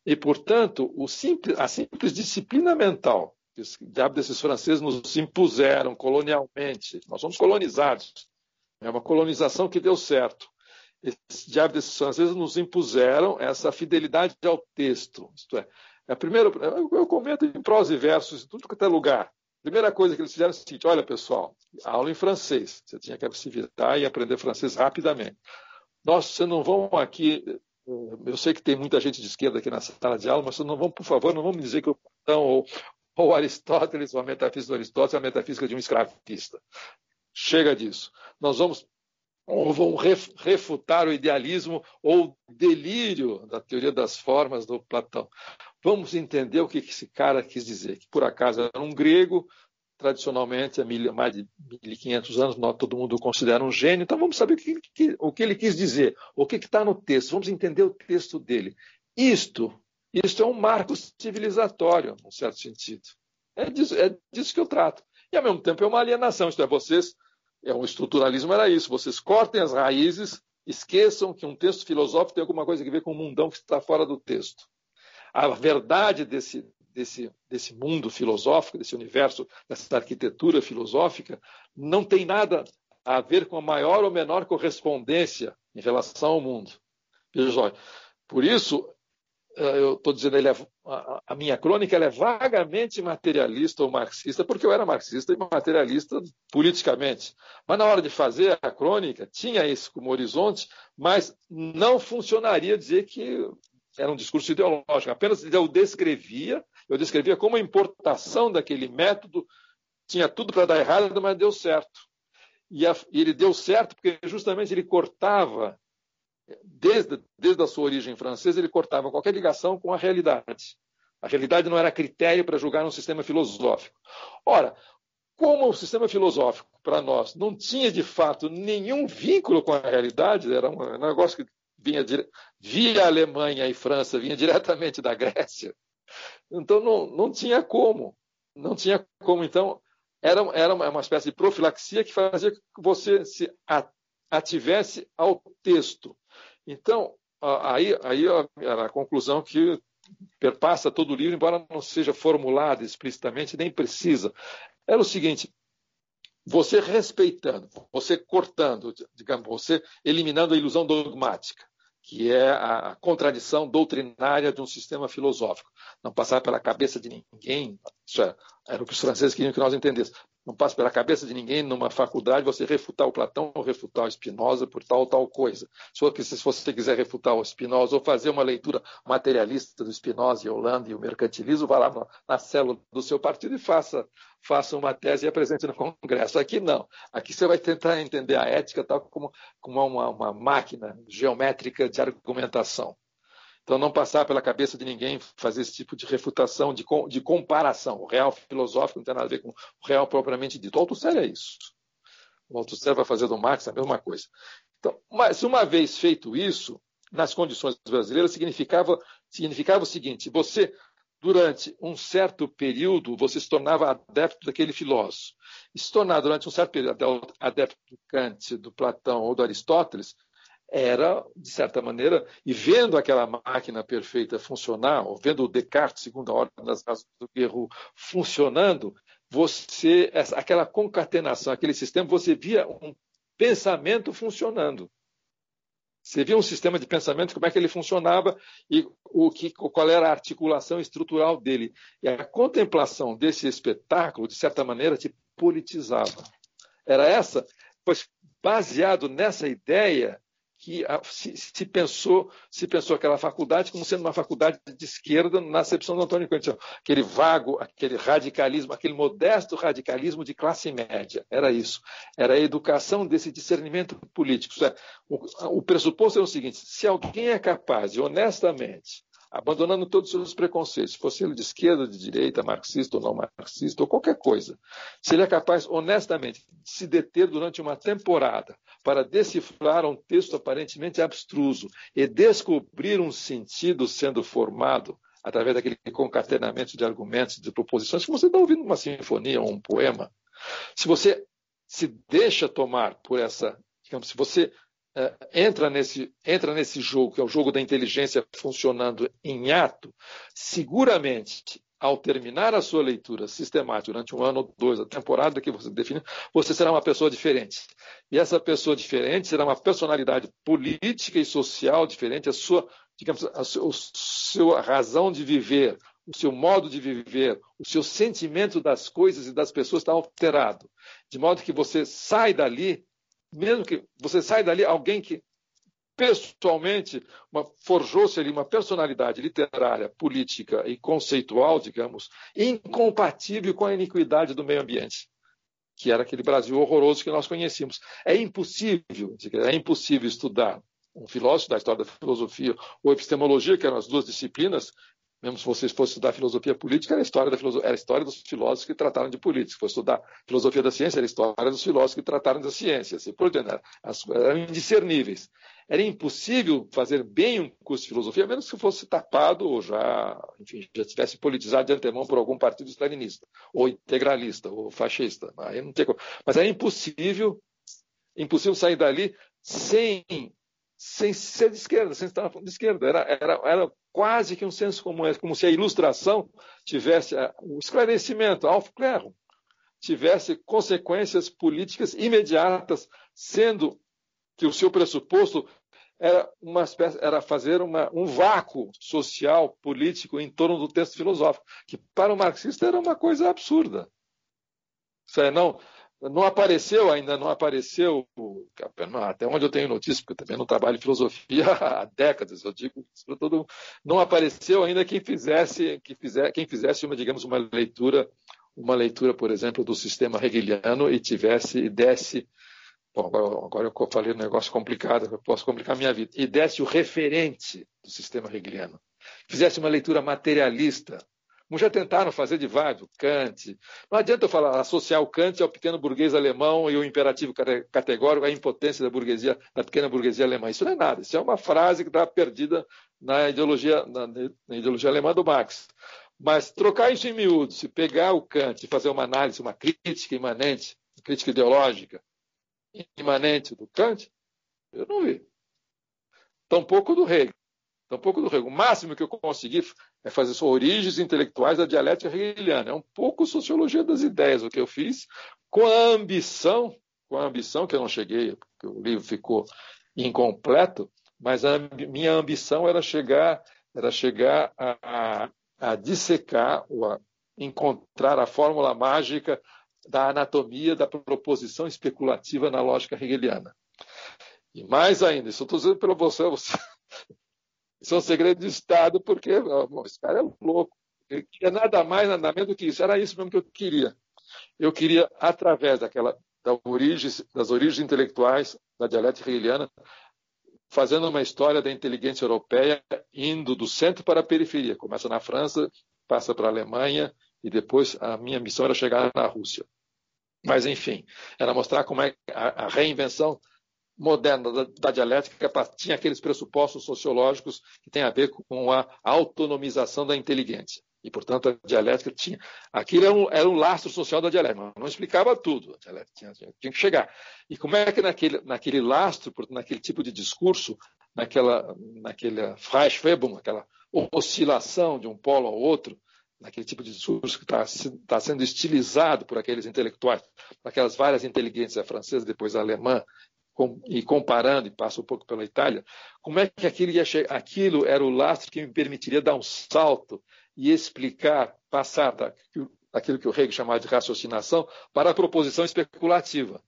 E, portanto, simples, a simples disciplina mental que os desses franceses nos impuseram colonialmente, nós somos colonizados é uma colonização que deu certo. Esses diabos desses franceses nos impuseram essa fidelidade ao texto. Isto é, a primeira, eu comento em prosa e versos, em tudo que é lugar. A primeira coisa que eles fizeram é o seguinte: olha, pessoal, aula em francês. Você tinha que se virar e aprender francês rapidamente. Nós, vocês não vão aqui. Eu sei que tem muita gente de esquerda aqui na sala de aula, mas vocês não vão, por favor, não vão me dizer que o Platão ou, ou Aristóteles, ou a metafísica do Aristóteles, é a metafísica de um escravista. Chega disso. Nós vamos ou vão refutar o idealismo ou delírio da teoria das formas do Platão. Vamos entender o que esse cara quis dizer. Que por acaso era um grego, tradicionalmente há mais de 1.500 anos, nós, todo mundo o considera um gênio. Então vamos saber o que, que, o que ele quis dizer, o que está no texto. Vamos entender o texto dele. Isto, isto é um marco civilizatório, num certo sentido. É disso, é disso que eu trato. E ao mesmo tempo é uma alienação, isto é, vocês é um estruturalismo era isso. Vocês cortem as raízes, esqueçam que um texto filosófico tem alguma coisa a ver com o mundão que está fora do texto. A verdade desse, desse, desse mundo filosófico, desse universo, dessa arquitetura filosófica, não tem nada a ver com a maior ou menor correspondência em relação ao mundo. Veja só, por isso, eu estou dizendo, ele é, a, minha crônica é vagamente materialista ou marxista, porque eu era marxista e materialista politicamente. Mas na hora de fazer a crônica, tinha isso como horizonte, mas não funcionaria dizer que era um discurso ideológico. Apenas eu descrevia, eu descrevia como a importação daquele método tinha tudo para dar errado, mas deu certo. E, a, e ele deu certo porque justamente ele cortava desde, desde a sua origem francesa, ele cortava qualquer ligação com a realidade. A realidade não era critério para julgar um sistema filosófico. Ora, como o sistema filosófico, para nós, não tinha de fato nenhum vínculo com a realidade, era um negócio que vinha via Alemanha e França, vinha diretamente da Grécia, então não, não tinha como. Não tinha como. Então, era, era uma espécie de profilaxia que fazia que você se ativesse ao texto. Então, aí, aí era a conclusão que perpassa todo o livro, embora não seja formulada explicitamente, nem precisa. Era o seguinte: você respeitando, você cortando, digamos, você eliminando a ilusão dogmática, que é a contradição doutrinária de um sistema filosófico. Não passar pela cabeça de ninguém, isso é, era o que os franceses queriam que nós entendêssemos não passa pela cabeça de ninguém numa faculdade você refutar o Platão ou refutar o Spinoza por tal ou tal coisa. Se você quiser refutar o Spinoza ou fazer uma leitura materialista do Spinoza e Holanda e o mercantilismo, vá lá na célula do seu partido e faça, faça uma tese e apresente no Congresso. Aqui não. Aqui você vai tentar entender a ética tal como, como uma, uma máquina geométrica de argumentação. Então, não passar pela cabeça de ninguém fazer esse tipo de refutação, de, de comparação. O real filosófico não tem nada a ver com o real propriamente dito. O Althusser é isso. O Althusser vai fazer do Marx a mesma coisa. Então, mas uma vez feito isso, nas condições brasileiras, significava, significava o seguinte: você, durante um certo período, você se tornava adepto daquele filósofo. E se tornar durante um certo período adepto do Kant, do Platão ou do Aristóteles, era, de certa maneira, e vendo aquela máquina perfeita funcionar, ou vendo o Descartes, segundo a ordem das razões do Guerreiro, funcionando, você, aquela concatenação, aquele sistema, você via um pensamento funcionando. Você via um sistema de pensamento, como é que ele funcionava e o que, qual era a articulação estrutural dele. E a contemplação desse espetáculo, de certa maneira, te politizava. Era essa, pois baseado nessa ideia, que se, se, pensou se pensou aquela faculdade como sendo uma faculdade de esquerda na acepção do Antônio Conte, aquele vago, aquele radicalismo, aquele modesto radicalismo de classe média. Era isso. Era a educação desse discernimento político. É, o, o pressuposto é o seguinte: se alguém é capaz de honestamente abandonando todos os seus preconceitos, fosse ele de esquerda, de direita, marxista ou não marxista, ou qualquer coisa, se ele é capaz, honestamente, de se deter durante uma temporada para decifrar um texto aparentemente abstruso e descobrir um sentido sendo formado através daquele concatenamento de argumentos, de proposições, como você está ouvindo uma sinfonia ou um poema, se você se deixa tomar por essa, digamos, se você entra, nesse, entra nesse jogo, que é o jogo da inteligência funcionando em ato, seguramente, ao terminar a sua leitura sistemática durante um ano ou dois, a temporada que você define, você será uma pessoa diferente. E essa pessoa diferente será uma personalidade política e social diferente, a sua, digamos, a sua, a sua razão de viver, o seu modo de viver, o seu sentimento das coisas e das pessoas está alterado. De modo que você sai dali mesmo que você saia dali alguém que pessoalmente forjou-se ali uma personalidade literária, política e conceitual, digamos, incompatível com a iniquidade do meio ambiente, que era aquele Brasil horroroso que nós conhecíamos. É impossível, é impossível estudar um filósofo da história da filosofia ou epistemologia, que eram as duas disciplinas, mesmo se vocês fossem estudar filosofia política, era a história, da filosofia, era história dos filósofos que trataram de política. Se fosse estudar filosofia da ciência, era a história dos filósofos que trataram da ciência. Assim, por diante, eram indiscerníveis. Era impossível fazer bem um curso de filosofia, a menos que fosse tapado ou já, enfim, já tivesse politizado de antemão por algum partido stalinista, ou integralista, ou fascista. Aí não tem como. Mas era impossível, impossível sair dali sem sem ser de esquerda, sem estar de esquerda. Era, era, era quase que um senso comum, é como se a ilustração tivesse eh, o esclarecimento, Aufklärung, tivesse consequências políticas imediatas, sendo que o seu pressuposto era, uma espécie, era fazer uma, um vácuo social, político em torno do texto filosófico, que para o marxista era uma coisa absurda. É, não, não apareceu ainda, não apareceu, até onde eu tenho notícia, porque eu também não trabalho em filosofia (laughs) há décadas, eu digo para todo mundo, não apareceu ainda quem fizesse, quem fizesse, quem fizesse uma, digamos, uma leitura, uma leitura, por exemplo, do sistema hegeliano e tivesse e desse Bom, agora, agora eu falei um negócio complicado, eu posso complicar a minha vida. E desse o referente do sistema hegeliano. Fizesse uma leitura materialista. Como já tentaram fazer de vários, Kant. Não adianta eu falar, associar o Kant ao pequeno burguês alemão e o imperativo categórico à impotência da burguesia, da pequena burguesia alemã. Isso não é nada. Isso é uma frase que está perdida na ideologia, na, na ideologia alemã do Marx. Mas trocar isso em miúdos, se pegar o Kant e fazer uma análise, uma crítica imanente, crítica ideológica, imanente do Kant, eu não vi. Tampouco do Hegel. Tampouco do Hegel. O máximo que eu consegui é fazer origens intelectuais da dialética hegeliana. É um pouco sociologia das ideias o que eu fiz, com a ambição, com a ambição que eu não cheguei, porque o livro ficou incompleto, mas a minha ambição era chegar, era chegar a, a, a dissecar, ou a encontrar a fórmula mágica da anatomia da proposição especulativa na lógica hegeliana. E mais ainda, isso eu estou dizendo para você, você, isso é segredo de Estado, porque esse cara é louco. Ele queria nada mais, nada menos do que isso. Era isso mesmo que eu queria. Eu queria, através daquela, da origem, das origens intelectuais da dialética hegeliana, fazendo uma história da inteligência europeia, indo do centro para a periferia. Começa na França, passa para a Alemanha, e depois a minha missão era chegar na Rússia. Mas, enfim, era mostrar como é a reinvenção moderna da, da, dialética tinha aqueles pressupostos sociológicos que têm a ver com a autonomização da inteligência. E, portanto, a dialética tinha. Aquilo era um, era um lastro social da dialética, não explicava tudo. A dialética tinha, tinha, que chegar. E como é que naquele, naquele lastro, naquele tipo de discurso, naquela, naquela Freischwebung, aquela oscilação de um polo ao outro, naquele tipo de discurso que está tá sendo estilizado por aqueles intelectuais, aquelas várias inteligências francesas, depois a alemã, com, e comparando, e passa um pouco pela Itália, como é que aquilo, ia aquilo era o lastro que me permitiria dar um salto e explicar, passar da, daquilo que o Hegel chamava de raciocinação para a proposição especulativa,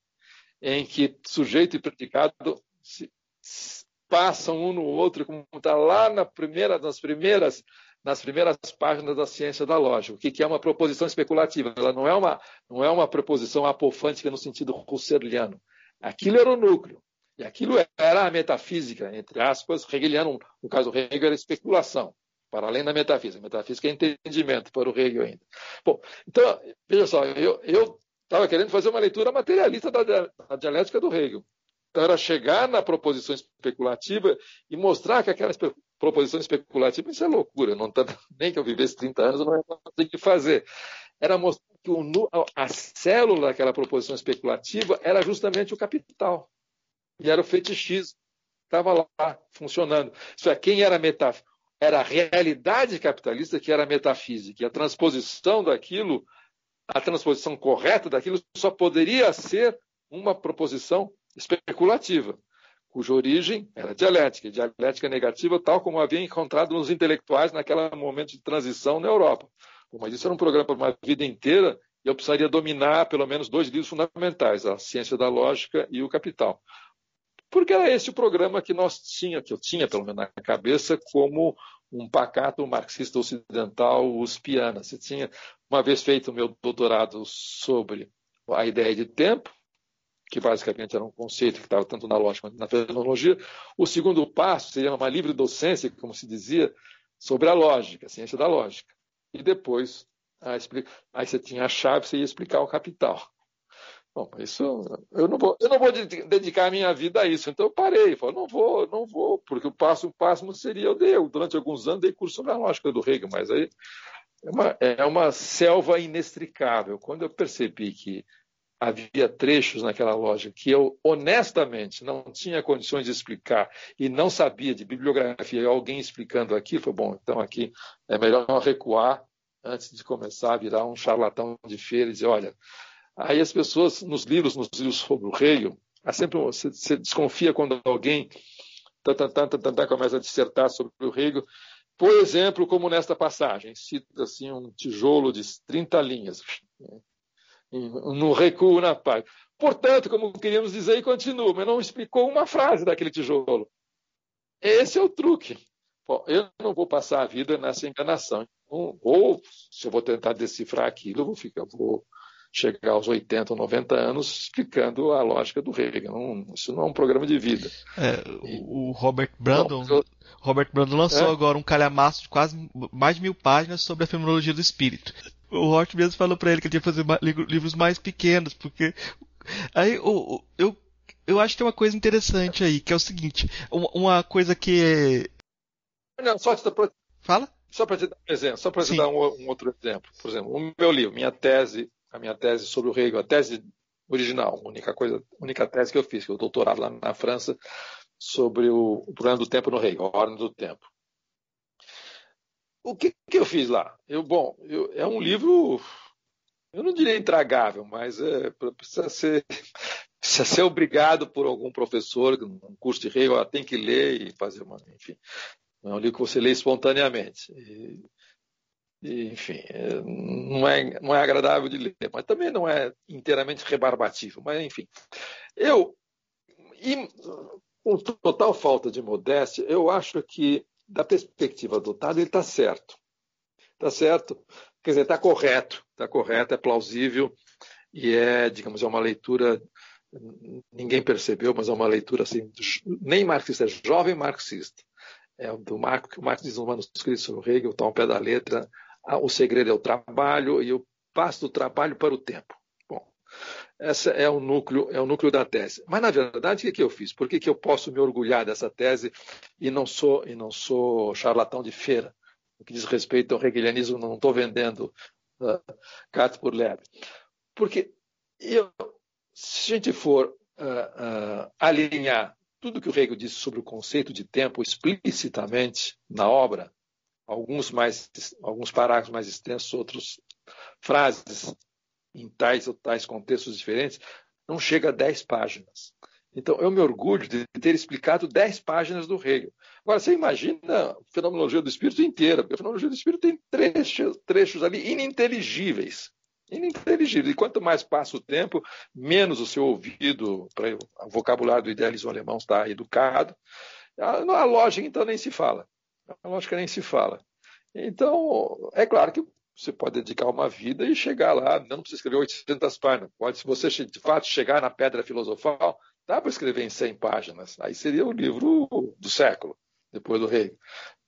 em que sujeito e predicado se, se passam um no outro, como está lá na primeira, nas primeiras nas primeiras páginas da ciência da lógica. O que é uma proposição especulativa? Ela não é uma, não é uma proposição apofântica no sentido husserliano. Aquilo era o núcleo. E aquilo era a metafísica, entre aspas, hegeliano. No caso do Hegel, era especulação, para além da metafísica. Metafísica é entendimento para o Hegel ainda. Bom, então, veja só, eu estava querendo fazer uma leitura materialista da, da dialética do Hegel. Então, era chegar na proposição especulativa e mostrar que aquela proposição especulativa, isso é loucura. Não tá, (laughs) nem que eu vivesse 30 anos, eu não ia conseguir fazer. Era mostrar que o, a célula daquela proposição especulativa era justamente o capital. E era o fetichismo. Estava lá, funcionando. Isso é, quem era metafísico? Era a realidade capitalista que era metafísica. E a transposição daquilo, a transposição correta daquilo, só poderia ser uma proposição especulativa cuja origem era dialética, dialética negativa, tal como havia encontrado nos intelectuais naquele momento de transição na Europa. Mas isso era um programa para uma vida inteira e eu precisaria dominar pelo menos dois livros fundamentais, a Ciência da Lógica e o Capital. Porque era esse o programa que nós tinha, que eu tinha pelo menos na cabeça, como um pacato marxista ocidental uspiana. Você tinha uma vez feito o meu doutorado sobre a ideia de tempo, que basicamente era um conceito que estava tanto na lógica quanto na fenomenologia. O segundo passo seria uma livre docência, como se dizia, sobre a lógica, a ciência da lógica. E depois, aí você tinha a chave, você ia explicar o capital. Bom, isso eu não vou, eu não vou dedicar a minha vida a isso. Então eu parei, falei, não vou, não vou, porque o passo passo seria eu dei, eu, durante alguns anos dei curso sobre a lógica do Hegel, mas aí é uma, é uma selva inextricável. Quando eu percebi que havia trechos naquela loja que eu honestamente não tinha condições de explicar e não sabia de bibliografia e alguém explicando aqui, foi bom, então aqui é melhor recuar antes de começar a virar um charlatão de feira e dizer, olha, aí as pessoas nos livros, nos livros sobre o rei, sempre você desconfia quando alguém tantantã, tantantã, começa a dissertar sobre o Hegel. Por exemplo, como nesta passagem, cita assim um tijolo de 30 linhas, né, no recuo na paz. Portanto, como queríamos dizer, e continua, mas não explicou uma frase daquele tijolo. Esse é o truque. Bom, eu não vou passar a vida nessa enganação. Ou, se eu vou tentar decifrar aquilo, eu vou, ficar, vou chegar aos 80 ou 90 anos explicando a lógica do Hegel. Não, isso não é um programa de vida. É, o Robert Brandon, Bom, eu... Robert Brandon lançou é? agora um calhamaço de quase mais de mil páginas sobre a fenomenologia do espírito. O Hort mesmo falou para ele que ele tinha que fazer livros mais pequenos, porque aí eu, eu, eu acho que tem uma coisa interessante aí, que é o seguinte, uma coisa que não, só para Fala. Só para te dar um exemplo, só para te dar um, um, outro exemplo. Por exemplo, o meu livro, minha tese, a minha tese sobre o Hegel, a tese original, a única coisa, única tese que eu fiz, que eu doutorado lá na França sobre o, o problema do tempo no Hegel, a ordem do tempo. O que, que eu fiz lá? Eu, bom, eu, é um livro, eu não diria intragável, mas é, precisa ser (laughs) ser obrigado por algum professor, um curso de Hegel, tem que ler e fazer uma, enfim. É um livro que você lê espontaneamente. E, e, enfim, é, não é, não é agradável de ler, mas também não é inteiramente rebarbativo. Mas, enfim, eu, e, com total falta de modéstia, eu acho que, da perspectiva adotada, ele está certo. Está certo, quer dizer, está correto, está correto, é plausível e é, digamos, é uma leitura ninguém percebeu, mas é uma leitura assim, nem marxista, é jovem marxista é, do Marco, que o Marco diz no manuscrito sobre o Hegel, está ao pé da letra, o segredo é o trabalho e eu passo do trabalho para o tempo. Bom, esse é o núcleo, é o núcleo da tese. Mas na verdade, o que, eu fiz? Por que, eu posso me orgulhar dessa tese e não sou e não sou charlatão de feira? No que diz respeito ao hegelianismo, não estou vendendo uh, gato por lebre. Porque eu, se a gente for uh, uh, alinhar tudo que o Hegel disse sobre o conceito de tempo explicitamente na obra, alguns mais alguns parágrafos mais extensos, outros frases em tais ou tais contextos diferentes, não chega a 10 páginas. Então, eu me orgulho de ter explicado 10 páginas do Hegel. Agora, você imagina a fenomenologia do espírito inteira, porque a fenomenologia do espírito tem trechos, trechos ali ininteligíveis ininteligível. E quanto mais passa o tempo, menos o seu ouvido, para o vocabulário do idealismo alemão está educado. A, a lógica, então, nem se fala. A lógica nem se fala. Então, é claro que você pode dedicar uma vida e chegar lá, não precisa escrever 800 páginas. Pode, se você de fato chegar na pedra filosofal, dá para escrever em 100 páginas. Aí seria o livro do século, depois do rei.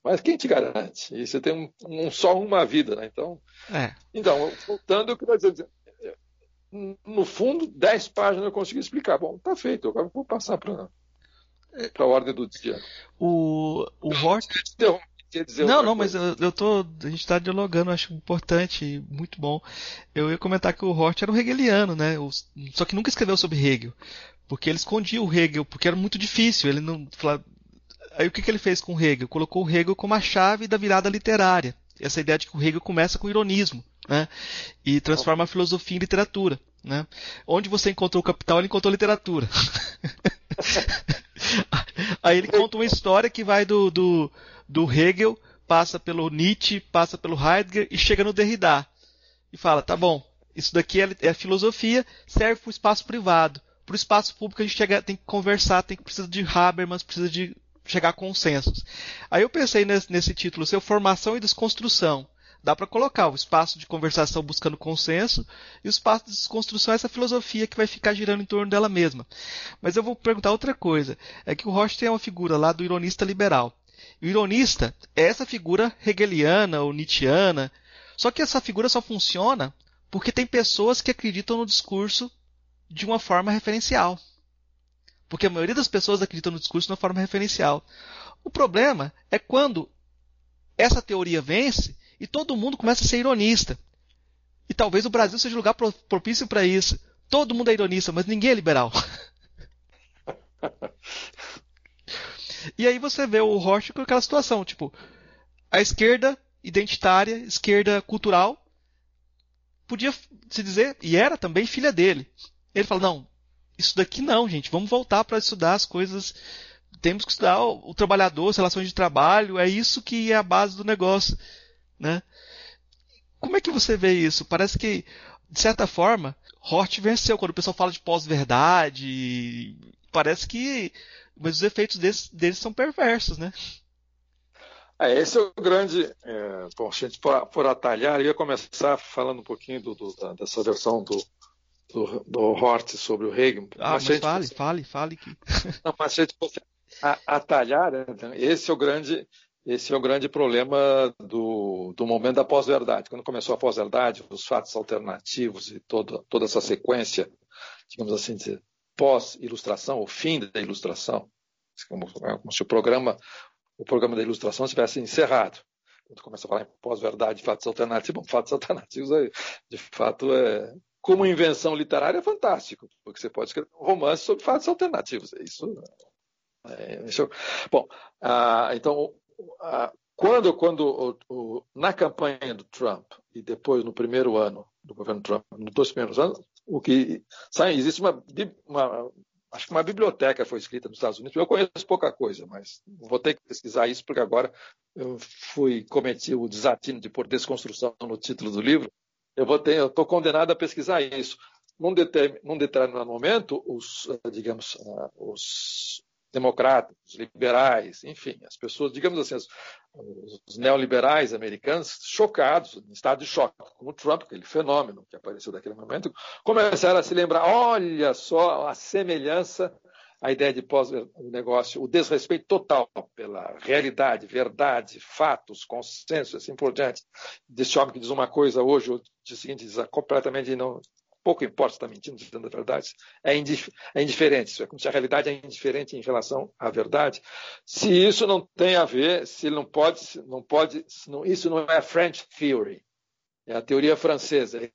Mas quem te garante? E você tem um, um só uma vida, né? Então, é. então voltando, eu queria dizer, no fundo, 10 páginas eu consegui explicar. Bom, tá feito, agora vou passar para a ordem do dia. O, o Hort... Não, não, mas eu, eu tô. A gente está dialogando, acho importante, muito bom. Eu ia comentar que o Hort era um hegeliano, né? Só que nunca escreveu sobre Hegel. Porque ele escondia o Hegel, porque era muito difícil. Ele não. Aí o que, que ele fez com o Hegel? Colocou o Hegel como a chave da virada literária. Essa ideia de que o Hegel começa com ironismo, né? E transforma a filosofia em literatura, né? Onde você encontrou o capital, ele encontrou literatura. (laughs) Aí ele conta uma história que vai do, do, do Hegel, passa pelo Nietzsche, passa pelo Heidegger e chega no Derrida. E fala, tá bom, isso daqui é, é filosofia, serve para o espaço privado. Para o espaço público a gente chega, tem que conversar, tem que precisa de Habermas, precisa de chegar a consensos. Aí eu pensei nesse, nesse título, seu formação e desconstrução. Dá para colocar o espaço de conversação buscando consenso e o espaço de desconstrução é essa filosofia que vai ficar girando em torno dela mesma. Mas eu vou perguntar outra coisa. É que o Roche tem uma figura lá do ironista liberal. O ironista é essa figura hegeliana ou nietzschiana. Só que essa figura só funciona porque tem pessoas que acreditam no discurso de uma forma referencial. Porque a maioria das pessoas acreditam no discurso de uma forma referencial. O problema é quando essa teoria vence e todo mundo começa a ser ironista. E talvez o Brasil seja o lugar propício para isso. Todo mundo é ironista, mas ninguém é liberal. (laughs) e aí você vê o Rocha com aquela situação, tipo, a esquerda identitária, esquerda cultural, podia se dizer, e era também filha dele. Ele fala, não, isso daqui não, gente. Vamos voltar para estudar as coisas temos que estudar o, o, trabalhador, as relações de trabalho, é isso que é a base do negócio, né? Como é que você vê isso? Parece que, de certa forma, Hort venceu quando o pessoal fala de pós-verdade. Parece que, mas os efeitos deles, deles são perversos, né? É, esse é o grande. É, bom, a gente por, por atalhar, eu ia começar falando um pouquinho do, do, dessa versão do, do, do Hort sobre o Hegel. Ah, mas, mas fale, fale, fale. Que... (laughs) Não, mas se a gente fosse atalhar, então, esse é o grande. Esse é o grande problema do, do momento da pós-verdade. Quando começou a pós-verdade, os fatos alternativos e toda, toda essa sequência, digamos assim, de pós-ilustração, o fim da ilustração, como, como se o programa o programa da ilustração tivesse encerrado. Quando começa a falar em pós-verdade, fatos alternativos, bom, fatos alternativos, aí, de fato, é, como invenção literária é fantástico, porque você pode escrever um romance sobre fatos alternativos. É isso. É, isso bom, ah, então, ah, quando, quando o, o, na campanha do Trump e depois no primeiro ano do governo Trump, nos dois primeiros anos, o que sai, existe uma, uma acho que uma biblioteca foi escrita nos Estados Unidos. Eu conheço pouca coisa, mas vou ter que pesquisar isso porque agora eu fui cometi o desatino de pôr desconstrução no título do livro. Eu vou ter, eu estou condenado a pesquisar isso. Num, determin, num determinado momento, os, digamos, uh, os democratas, liberais, enfim, as pessoas, digamos assim, os, os, neoliberais americanos, chocados, em estado de choque, como o Trump, aquele fenômeno que apareceu naquele momento, começaram a se lembrar: olha só a semelhança, a ideia de pós-negócio, o desrespeito total pela realidade, verdade, fatos, consenso, assim por diante, desse homem que diz uma coisa hoje, o dia seguinte diz completamente não, pouco importa se está mentindo, dizendo a verdade, é, indif é indiferente. Isso é como se a realidade é indiferente em relação à verdade. Se isso não tem a ver, se não pode, não pode, não, isso não é French theory, é a teoria francesa.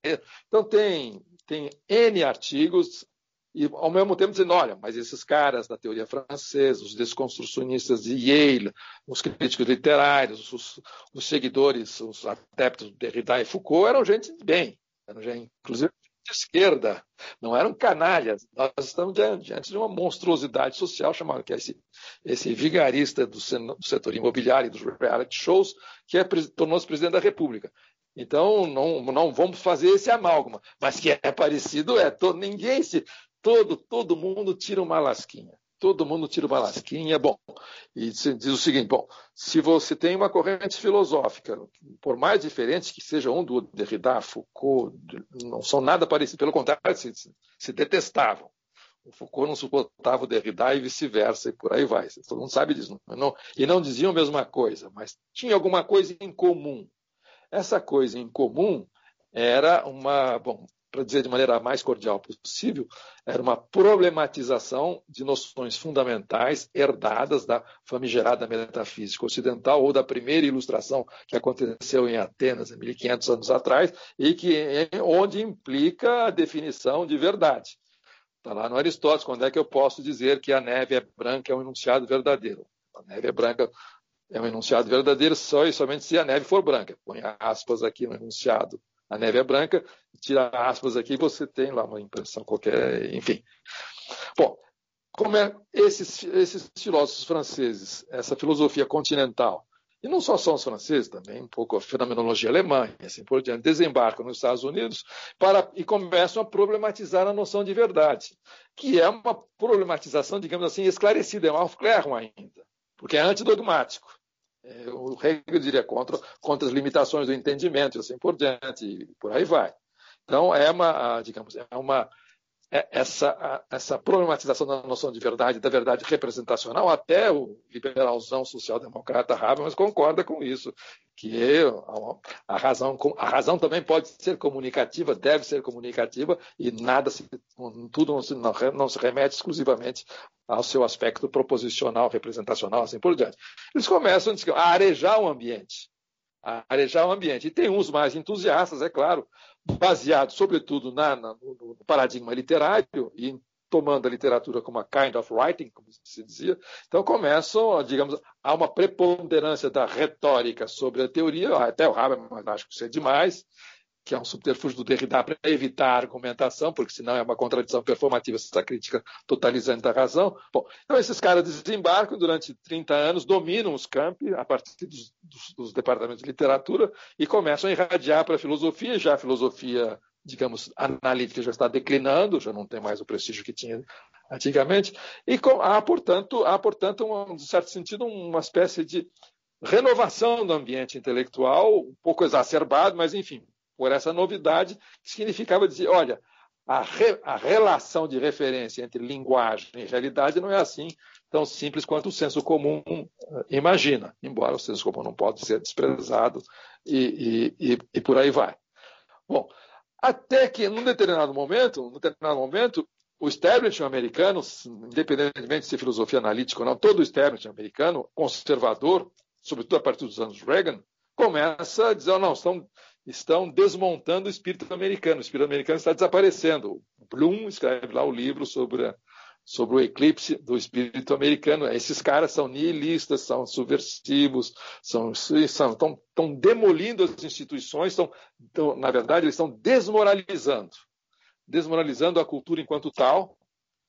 Então tem tem n artigos e ao mesmo tempo dizendo, olha, mas esses caras da teoria francesa, os desconstrucionistas de Yale, os críticos literários, os, os seguidores, os adeptos de Derrida e Foucault eram gente de bem, eram gente, inclusive de esquerda, não eram canalhas. Nós estamos diante de uma monstruosidade social chamada que é esse, esse vigarista do, setor imobiliário e dos reality shows, que é, tornou-se presidente da República. Então, não, não vamos fazer esse amálgama, mas que é parecido é. Todo, ninguém se. Todo, todo mundo tira uma lasquinha todo mundo tira uma lasquinha, bom, e diz o seguinte, bom, se você tem uma corrente filosófica, por mais diferentes que seja um do Derrida, Foucault, não são nada parecidos, pelo contrário, se, se detestavam. O Foucault não suportava o Derrida e vice-versa, e por aí vai. Todo mundo sabe disso. Não, e não diziam a mesma coisa, mas tinha alguma coisa em comum. Essa coisa em comum era uma. Bom, para dizer de maneira mais cordial possível, era uma problematização de noções fundamentais herdadas da famigerada metafísica ocidental ou da primeira ilustração que aconteceu em Atenas, em 1500 anos atrás, e que onde implica a definição de verdade. Está lá no Aristóteles, quando é que eu posso dizer que a neve é branca é um enunciado verdadeiro? A neve é branca é um enunciado verdadeiro só e somente se a neve for branca. Põe aspas aqui no enunciado a neve é branca, tira aspas aqui, você tem lá uma impressão qualquer, enfim. Bom, como é esses, esses filósofos franceses, essa filosofia continental, e não só são os franceses, também um pouco a fenomenologia alemã, e assim por diante, desembarcam nos Estados Unidos para, e começam a problematizar a noção de verdade, que é uma problematização, digamos assim, esclarecida, é um aufklärung ainda, porque é antidogmático. É, o Hegel diria contra, contra as limitações do entendimento e assim por diante, e por aí vai. Então, é uma, digamos, é uma, é essa, essa problematização da noção de verdade, da verdade representacional, até o liberalzão social-democrata Habermas concorda com isso, que a, razão, a razão também pode ser comunicativa, deve ser comunicativa, e nada, se, tudo não se, não, não se remete exclusivamente ao seu aspecto proposicional, representacional, assim por diante. Eles começam a arejar o ambiente. A arejar o ambiente. E tem uns mais entusiastas, é claro, baseados sobretudo na, na, no paradigma literário e tomando a literatura como a kind of writing, como se dizia. Então começam, digamos, há uma preponderância da retórica sobre a teoria, até o Habermas acho que isso é demais, que é um subterfúgio do Derrida para evitar a argumentação, porque senão é uma contradição performativa essa crítica totalizante da razão. Bom, então esses caras desembarcam durante 30 anos, dominam os campi a partir dos, dos, dos departamentos de literatura e começam a irradiar para a filosofia, já a filosofia digamos, analítica já está declinando, já não tem mais o prestígio que tinha antigamente, e com, há, portanto, há, portanto um, de certo sentido, uma espécie de renovação do ambiente intelectual, um pouco exacerbado, mas, enfim, por essa novidade, que significava dizer, olha, a, re, a relação de referência entre linguagem e realidade não é assim tão simples quanto o senso comum eh, imagina, embora o senso comum não pode ser desprezado e, e, e, e por aí vai. Bom, até que, num determinado momento, num determinado momento, o establishment americano, independentemente de ser filosofia analítica ou não, todo o establishment americano, conservador, sobretudo a partir dos anos Reagan, começa a dizer, oh, não, estão, estão desmontando o espírito americano, o espírito americano está desaparecendo. Bloom escreve lá o livro sobre a, sobre o eclipse do espírito americano. Esses caras são nihilistas, são subversivos, são, são estão, estão demolindo as instituições, estão, na verdade, eles estão desmoralizando, desmoralizando a cultura enquanto tal.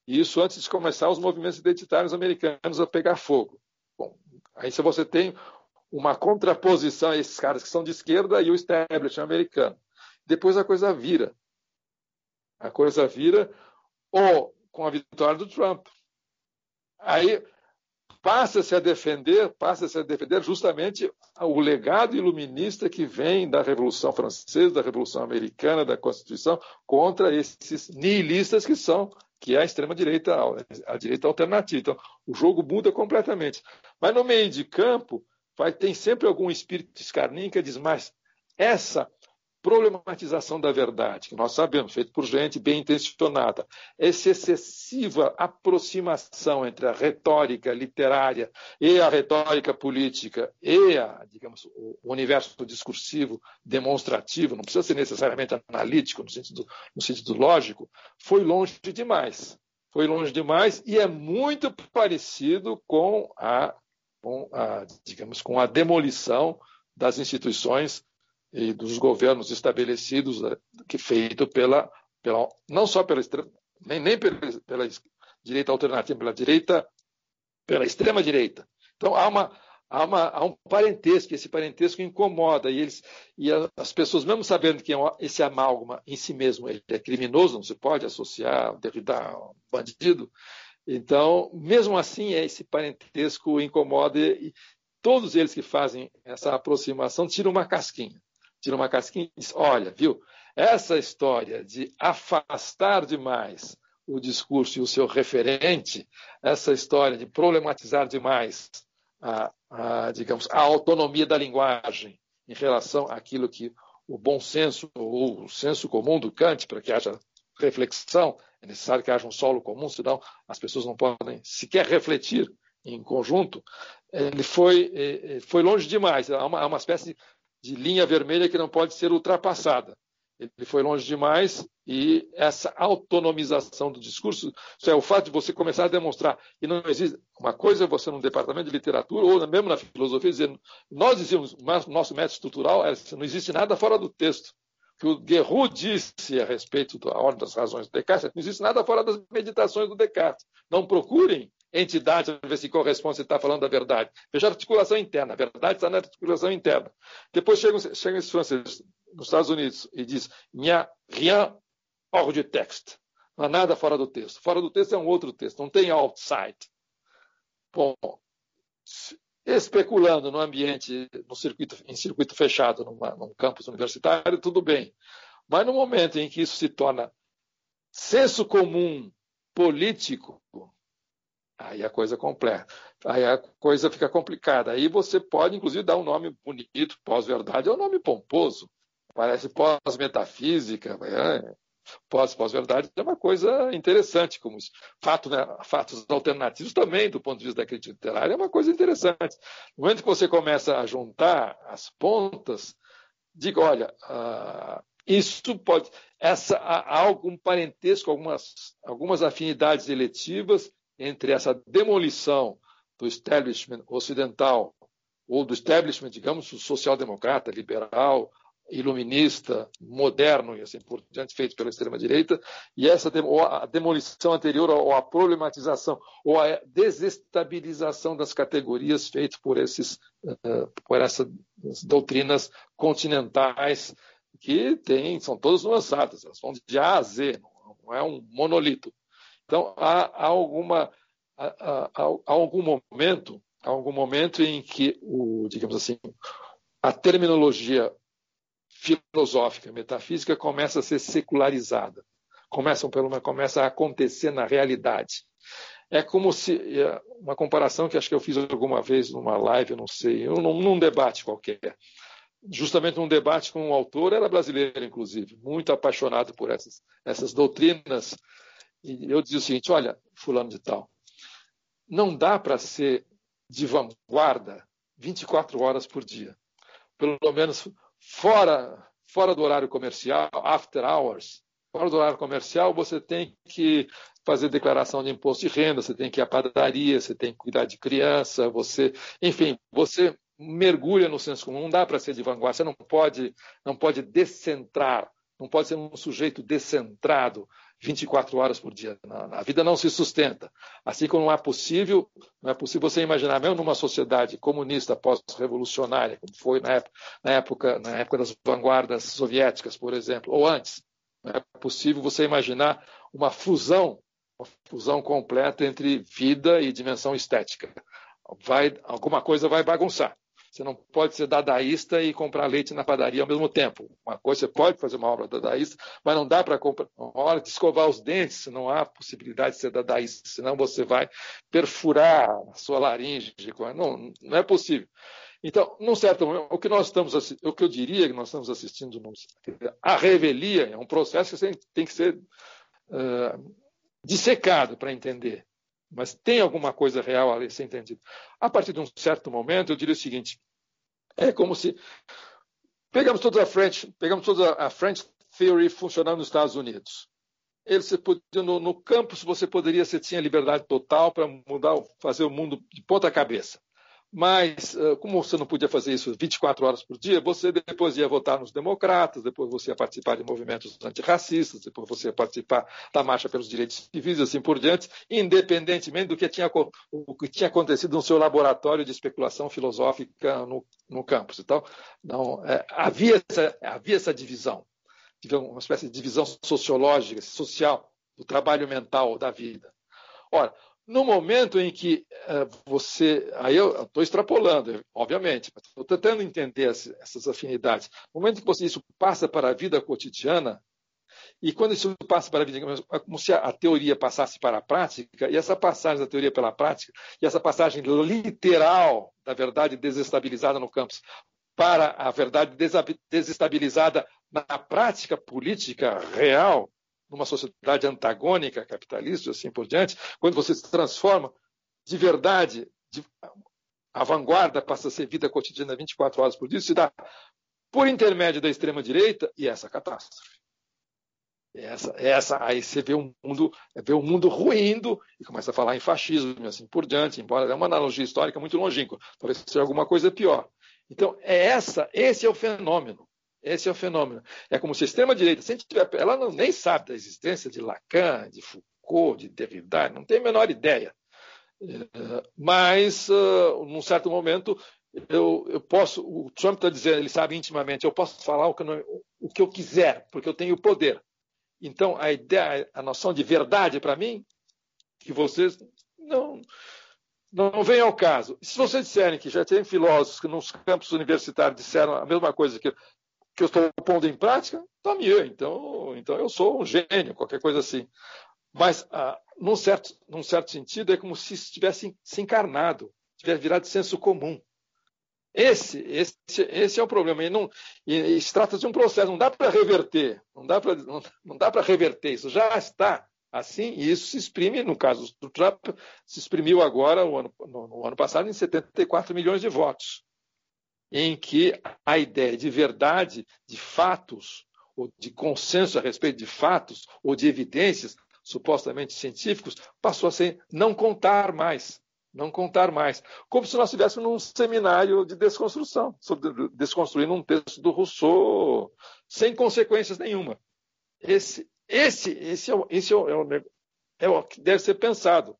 E isso antes de começar os movimentos identitários americanos a pegar fogo. Bom, aí se você tem uma contraposição a esses caras que são de esquerda e o establishment americano. Depois a coisa vira. A coisa vira, ou com a vitória do Trump. Aí passa-se a defender, passa-se a defender justamente o legado iluminista que vem da Revolução Francesa, da Revolução Americana, da Constituição, contra esses nihilistas que são, que é a extrema direita, a direita alternativa. Então, o jogo muda completamente. Mas no meio de campo, vai, tem sempre algum espírito escarninho que diz, mas essa problematização da verdade, que nós sabemos, feito por gente bem intencionada, essa excessiva aproximação entre a retórica literária e a retórica política e a, digamos, o universo discursivo demonstrativo, não precisa ser necessariamente analítico no sentido, no sentido lógico, foi longe demais. Foi longe demais e é muito parecido com a, com a digamos, com a demolição das instituições e dos governos estabelecidos, né, que feito pela, pela não só pela nem, nem pela, pela direita alternativa, pela direita, pela extrema direita. Então há uma há, uma, há um parentesco, esse parentesco incomoda e eles e as pessoas mesmo sabendo que é esse amálgama em si mesmo ele é criminoso, não se pode associar Derrida a um bandido. Então, mesmo assim, esse parentesco incomoda e todos eles que fazem essa aproximação tiram uma casquinha tira uma casquinha e diz: olha, viu, essa história de afastar demais o discurso e o seu referente, essa história de problematizar demais a, a, digamos, a autonomia da linguagem em relação àquilo que o bom senso ou o senso comum do Kant, para que haja reflexão, é necessário que haja um solo comum, senão as pessoas não podem sequer refletir em conjunto. Ele foi, eh, eh, foi longe demais, há uma, uma espécie de linha vermelha que não pode ser ultrapassada. Ele foi longe demais e essa autonomização do discurso, isso é o fato de você começar a demonstrar que não existe uma coisa você num departamento de literatura ou mesmo na filosofia dizendo nós dizíamos nosso método estrutural é não existe nada fora do texto que o Guerrero disse a respeito da ordem das razões do Descartes não existe nada fora das meditações do Descartes não procurem entidade para ver se corresponde, se está falando da verdade. Veja a articulação interna. A verdade está na articulação interna. Depois chegam, chegam esses franceses nos Estados Unidos e diz "N'y rien hors du texte. Não há nada fora do texto. Fora do texto é um outro texto, não tem outside. Bom, especulando no ambiente, no circuito, em circuito fechado, numa, num campus universitário, tudo bem. Mas no momento em que isso se torna senso comum político, Aí a coisa completa. Aí a coisa fica complicada. Aí você pode, inclusive, dar um nome bonito, pós-verdade, é um nome pomposo. Parece pós-metafísica. É. Pós-pós-verdade é uma coisa interessante, como. Fato, né? fatos alternativos também, do ponto de vista da crítica literária, é uma coisa interessante. No momento que você começa a juntar as pontas, diga, olha, uh, isso pode. Essa, há algum parentesco, algumas, algumas afinidades eletivas entre essa demolição do establishment ocidental, ou do establishment, digamos, social-democrata, liberal, iluminista, moderno e assim por diante, feito pela extrema-direita, e essa a demolição anterior, ou a problematização, ou a desestabilização das categorias feito por, esses, uh, por essas doutrinas continentais que tem, são todas nuançadas, elas vão de A a Z, não é um monolito. Então, há, há alguma, há, há, algum momento, há algum momento em que o, digamos assim, a terminologia filosófica, metafísica começa a ser secularizada, começa, começa a acontecer na realidade. É como se é, uma comparação que acho que eu fiz alguma vez numa live, não sei, num, num debate qualquer justamente num debate com um autor, era brasileiro, inclusive, muito apaixonado por essas, essas doutrinas. E eu dizia o seguinte: olha, Fulano de Tal, não dá para ser de vanguarda 24 horas por dia. Pelo menos fora, fora do horário comercial, after hours, fora do horário comercial, você tem que fazer declaração de imposto de renda, você tem que ir à padaria, você tem que cuidar de criança, você, enfim, você mergulha no senso comum, não dá para ser de vanguarda, você não pode, não pode descentrar, não pode ser um sujeito descentrado 24 horas por dia. A vida não se sustenta. Assim como não é possível, não é possível você imaginar, mesmo numa sociedade comunista pós-revolucionária, como foi na época, na época, na época das vanguardas soviéticas, por exemplo, ou antes, não é possível você imaginar uma fusão, uma fusão completa entre vida e dimensão estética. Vai, alguma coisa vai bagunçar. Você não pode ser dadaísta e comprar leite na padaria ao mesmo tempo. Uma coisa, você pode fazer uma obra dadaísta, mas não dá para comprar. Na hora de escovar os dentes, não há possibilidade de ser dadaísta, senão você vai perfurar a sua laringe. Não, não é possível. Então, num certo momento, o que nós estamos o que eu diria que nós estamos assistindo, a revelia é um processo que tem que ser uh, dissecado para entender mas tem alguma coisa real a ser entendida. A partir de um certo momento, eu diria o seguinte: é como se pegamos toda a French, pegamos toda a French Theory funcionando nos Estados Unidos. Ele, podia, no, no campus você poderia, você tinha liberdade total para mudar, fazer o mundo de ponta cabeça. Mas, como você não podia fazer isso 24 horas por dia, você depois ia votar nos democratas, depois você ia participar de movimentos antirracistas, depois você ia participar da marcha pelos direitos civis e assim por diante, independentemente do que tinha, o que tinha acontecido no seu laboratório de especulação filosófica no, no campus. Então, não, é, havia, essa, havia essa divisão, uma espécie de divisão sociológica, social, do trabalho mental da vida. Ora, no momento em que uh, você. Aí eu estou extrapolando, obviamente, mas estou tentando entender essas afinidades. No momento em que você, isso passa para a vida cotidiana, e quando isso passa para a vida, é como se a teoria passasse para a prática, e essa passagem da teoria pela prática, e essa passagem literal da verdade desestabilizada no campus para a verdade desestabilizada na prática política real, numa sociedade antagônica, capitalista assim por diante, quando você se transforma de verdade, de, a vanguarda passa a ser vida cotidiana 24 horas por dia, se dá por intermédio da extrema-direita e essa catástrofe. Essa, essa, aí você vê o mundo, vê o mundo ruindo e começa a falar em fascismo e assim por diante, embora é uma analogia histórica muito longínqua, talvez seja alguma coisa pior. Então, é essa, esse é o fenômeno. Esse é o fenômeno. É como se a extrema-direita, ela não, nem sabe da existência de Lacan, de Foucault, de Derrida, não tem a menor ideia. É, mas, uh, num certo momento, eu, eu posso. O Trump está dizendo, ele sabe intimamente, eu posso falar o que, não, o que eu quiser, porque eu tenho poder. Então, a ideia, a noção de verdade para mim, que vocês não, não vem ao caso. Se vocês disserem que já tem filósofos que nos campos universitários disseram a mesma coisa que que eu estou pondo em prática, tá mieux. Então, então eu sou um gênio, qualquer coisa assim. Mas, ah, num, certo, num certo sentido, é como se estivesse se encarnado, tivesse virado senso comum. Esse, esse, esse é o problema. E, não, e, e se trata de um processo, não dá para reverter, não dá para não, não reverter isso. Já está assim e isso se exprime, no caso do Trump, se exprimiu agora, no no, no ano passado, em 74 milhões de votos em que a ideia de verdade, de fatos, ou de consenso a respeito de fatos ou de evidências supostamente científicos, passou a ser não contar mais. não contar mais. Como se nós estivéssemos num seminário de desconstrução, desconstruindo um texto do Rousseau sem consequências nenhuma. Esse, esse, esse, é, esse é, o, é o que deve ser pensado.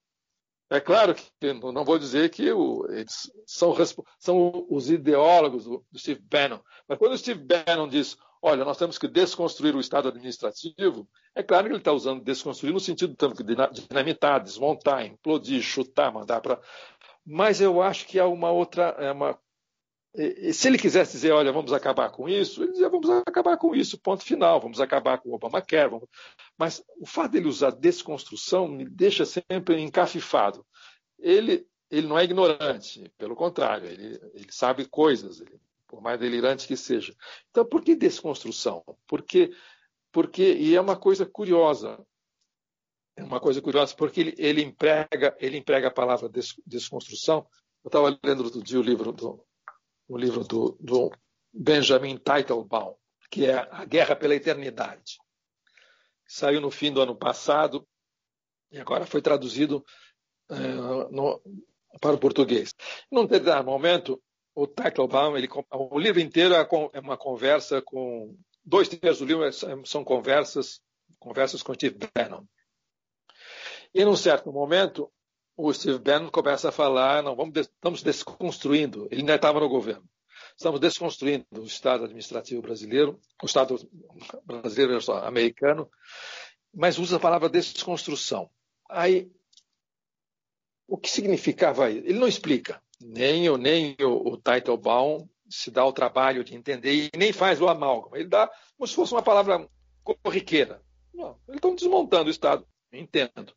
É claro que não vou dizer que o, eles são, são, os ideólogos do, Steve Bannon, mas quando o Steve Bannon diz olha, nós temos que desconstruir o Estado administrativo, é claro que ele está usando desconstruir no sentido tanto de dinamitar, desmontar, implodir, chutar, mandar para. Mas eu acho que há uma outra. É uma... Se ele quisesse dizer, olha, vamos acabar com isso, ele dizia, vamos acabar com isso, ponto final, vamos acabar com o Obamacare. Vamos... Mas o fato dele usar desconstrução me deixa sempre encafifado. Ele, ele não é ignorante, pelo contrário, ele, ele sabe coisas, ele por mais delirante que seja. Então, por que desconstrução? Porque, porque e é uma coisa curiosa. É uma coisa curiosa, porque ele, ele emprega, ele emprega a palavra des, desconstrução. Eu estava lendo outro dia o livro do, o livro do, do Benjamin Teitelbaum, que é A Guerra pela Eternidade. Saiu no fim do ano passado e agora foi traduzido é, no, para o português. Num determinado momento, o Teitelbaum, ele, o livro inteiro é, é uma conversa com dois terços do livro são conversas conversas com Steve Bannon. E num certo momento, o Steve Bannon começa a falar, não, vamos, estamos desconstruindo. Ele ainda estava no governo. Estamos desconstruindo o Estado administrativo brasileiro, o Estado brasileiro americano, mas usa a palavra desconstrução. Aí, o que significava isso? Ele não explica nem, o, nem o, o Teitelbaum se dá o trabalho de entender e nem faz o amálgama. Ele dá como se fosse uma palavra corriqueira. Não, eles estão desmontando o Estado, entendo.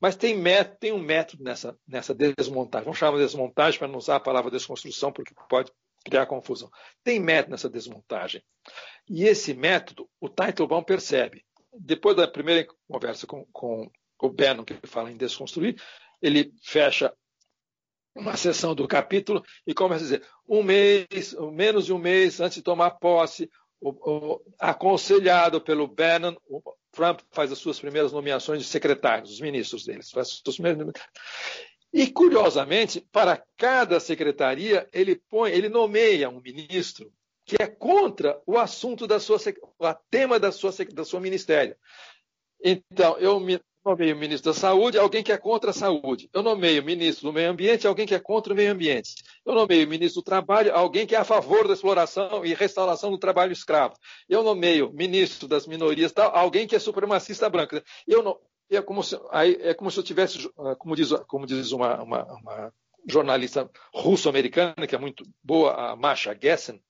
Mas tem, tem um método nessa, nessa desmontagem. Vamos chamar de desmontagem para não usar a palavra desconstrução, porque pode criar confusão. Tem método nessa desmontagem. E esse método, o Teitelbaum percebe. Depois da primeira conversa com, com o Bannon, que fala em desconstruir, ele fecha uma sessão do capítulo e começa a dizer um mês, menos de um mês antes de tomar posse, o, o, aconselhado pelo Bannon, Trump faz as suas primeiras nomeações de secretários, os ministros deles. Faz as primeiras... E curiosamente, para cada secretaria ele põe, ele nomeia um ministro que é contra o assunto da sua, o tema da sua, da sua ministério. Então, eu me, nomeio ministro da Saúde, alguém que é contra a saúde. Eu nomeio ministro do Meio Ambiente, alguém que é contra o meio ambiente. Eu nomeio ministro do Trabalho, alguém que é a favor da exploração e restauração do trabalho escravo. Eu nomeio ministro das minorias, tal, alguém que é supremacista branco. Eu não, é como se, aí, é como se eu tivesse, ah, como diz, como diz uma, uma, uma jornalista russo-americana, que é muito boa, a Masha Gessen,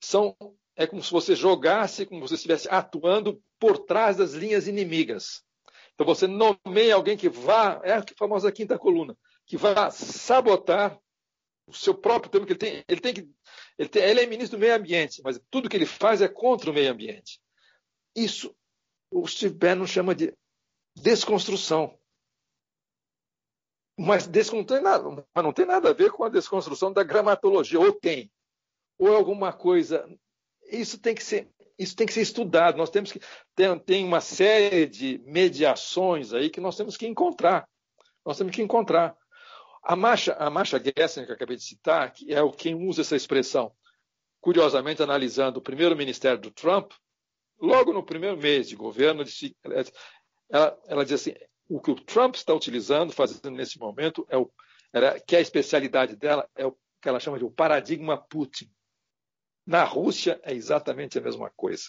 são, é como se você jogasse, como se você estivesse atuando por trás das linhas inimigas. Então você nomeia alguém que vá, é a famosa quinta coluna, que vá sabotar o seu próprio tema que ele tem, ele tem que ele, tem, ele é ministro do meio ambiente, mas tudo que ele faz é contra o meio ambiente. Isso o Steve Bannon chama de desconstrução. Mas, desconstrução, mas não tem nada a ver com a desconstrução da gramatologia, ou tem, ou é alguma coisa. Isso tem que ser isso tem que ser estudado. Nós temos que tem, tem uma série de mediações aí que nós temos que encontrar. Nós temos que encontrar. A Marcha, a Marcha Gessner, que eu acabei de citar, que é o quem usa essa expressão, curiosamente analisando o primeiro ministério do Trump, logo no primeiro mês de governo, ela, ela diz assim: o que o Trump está utilizando, fazendo nesse momento, é o, que a especialidade dela é o que ela chama de o paradigma Putin. Na Rússia é exatamente a mesma coisa.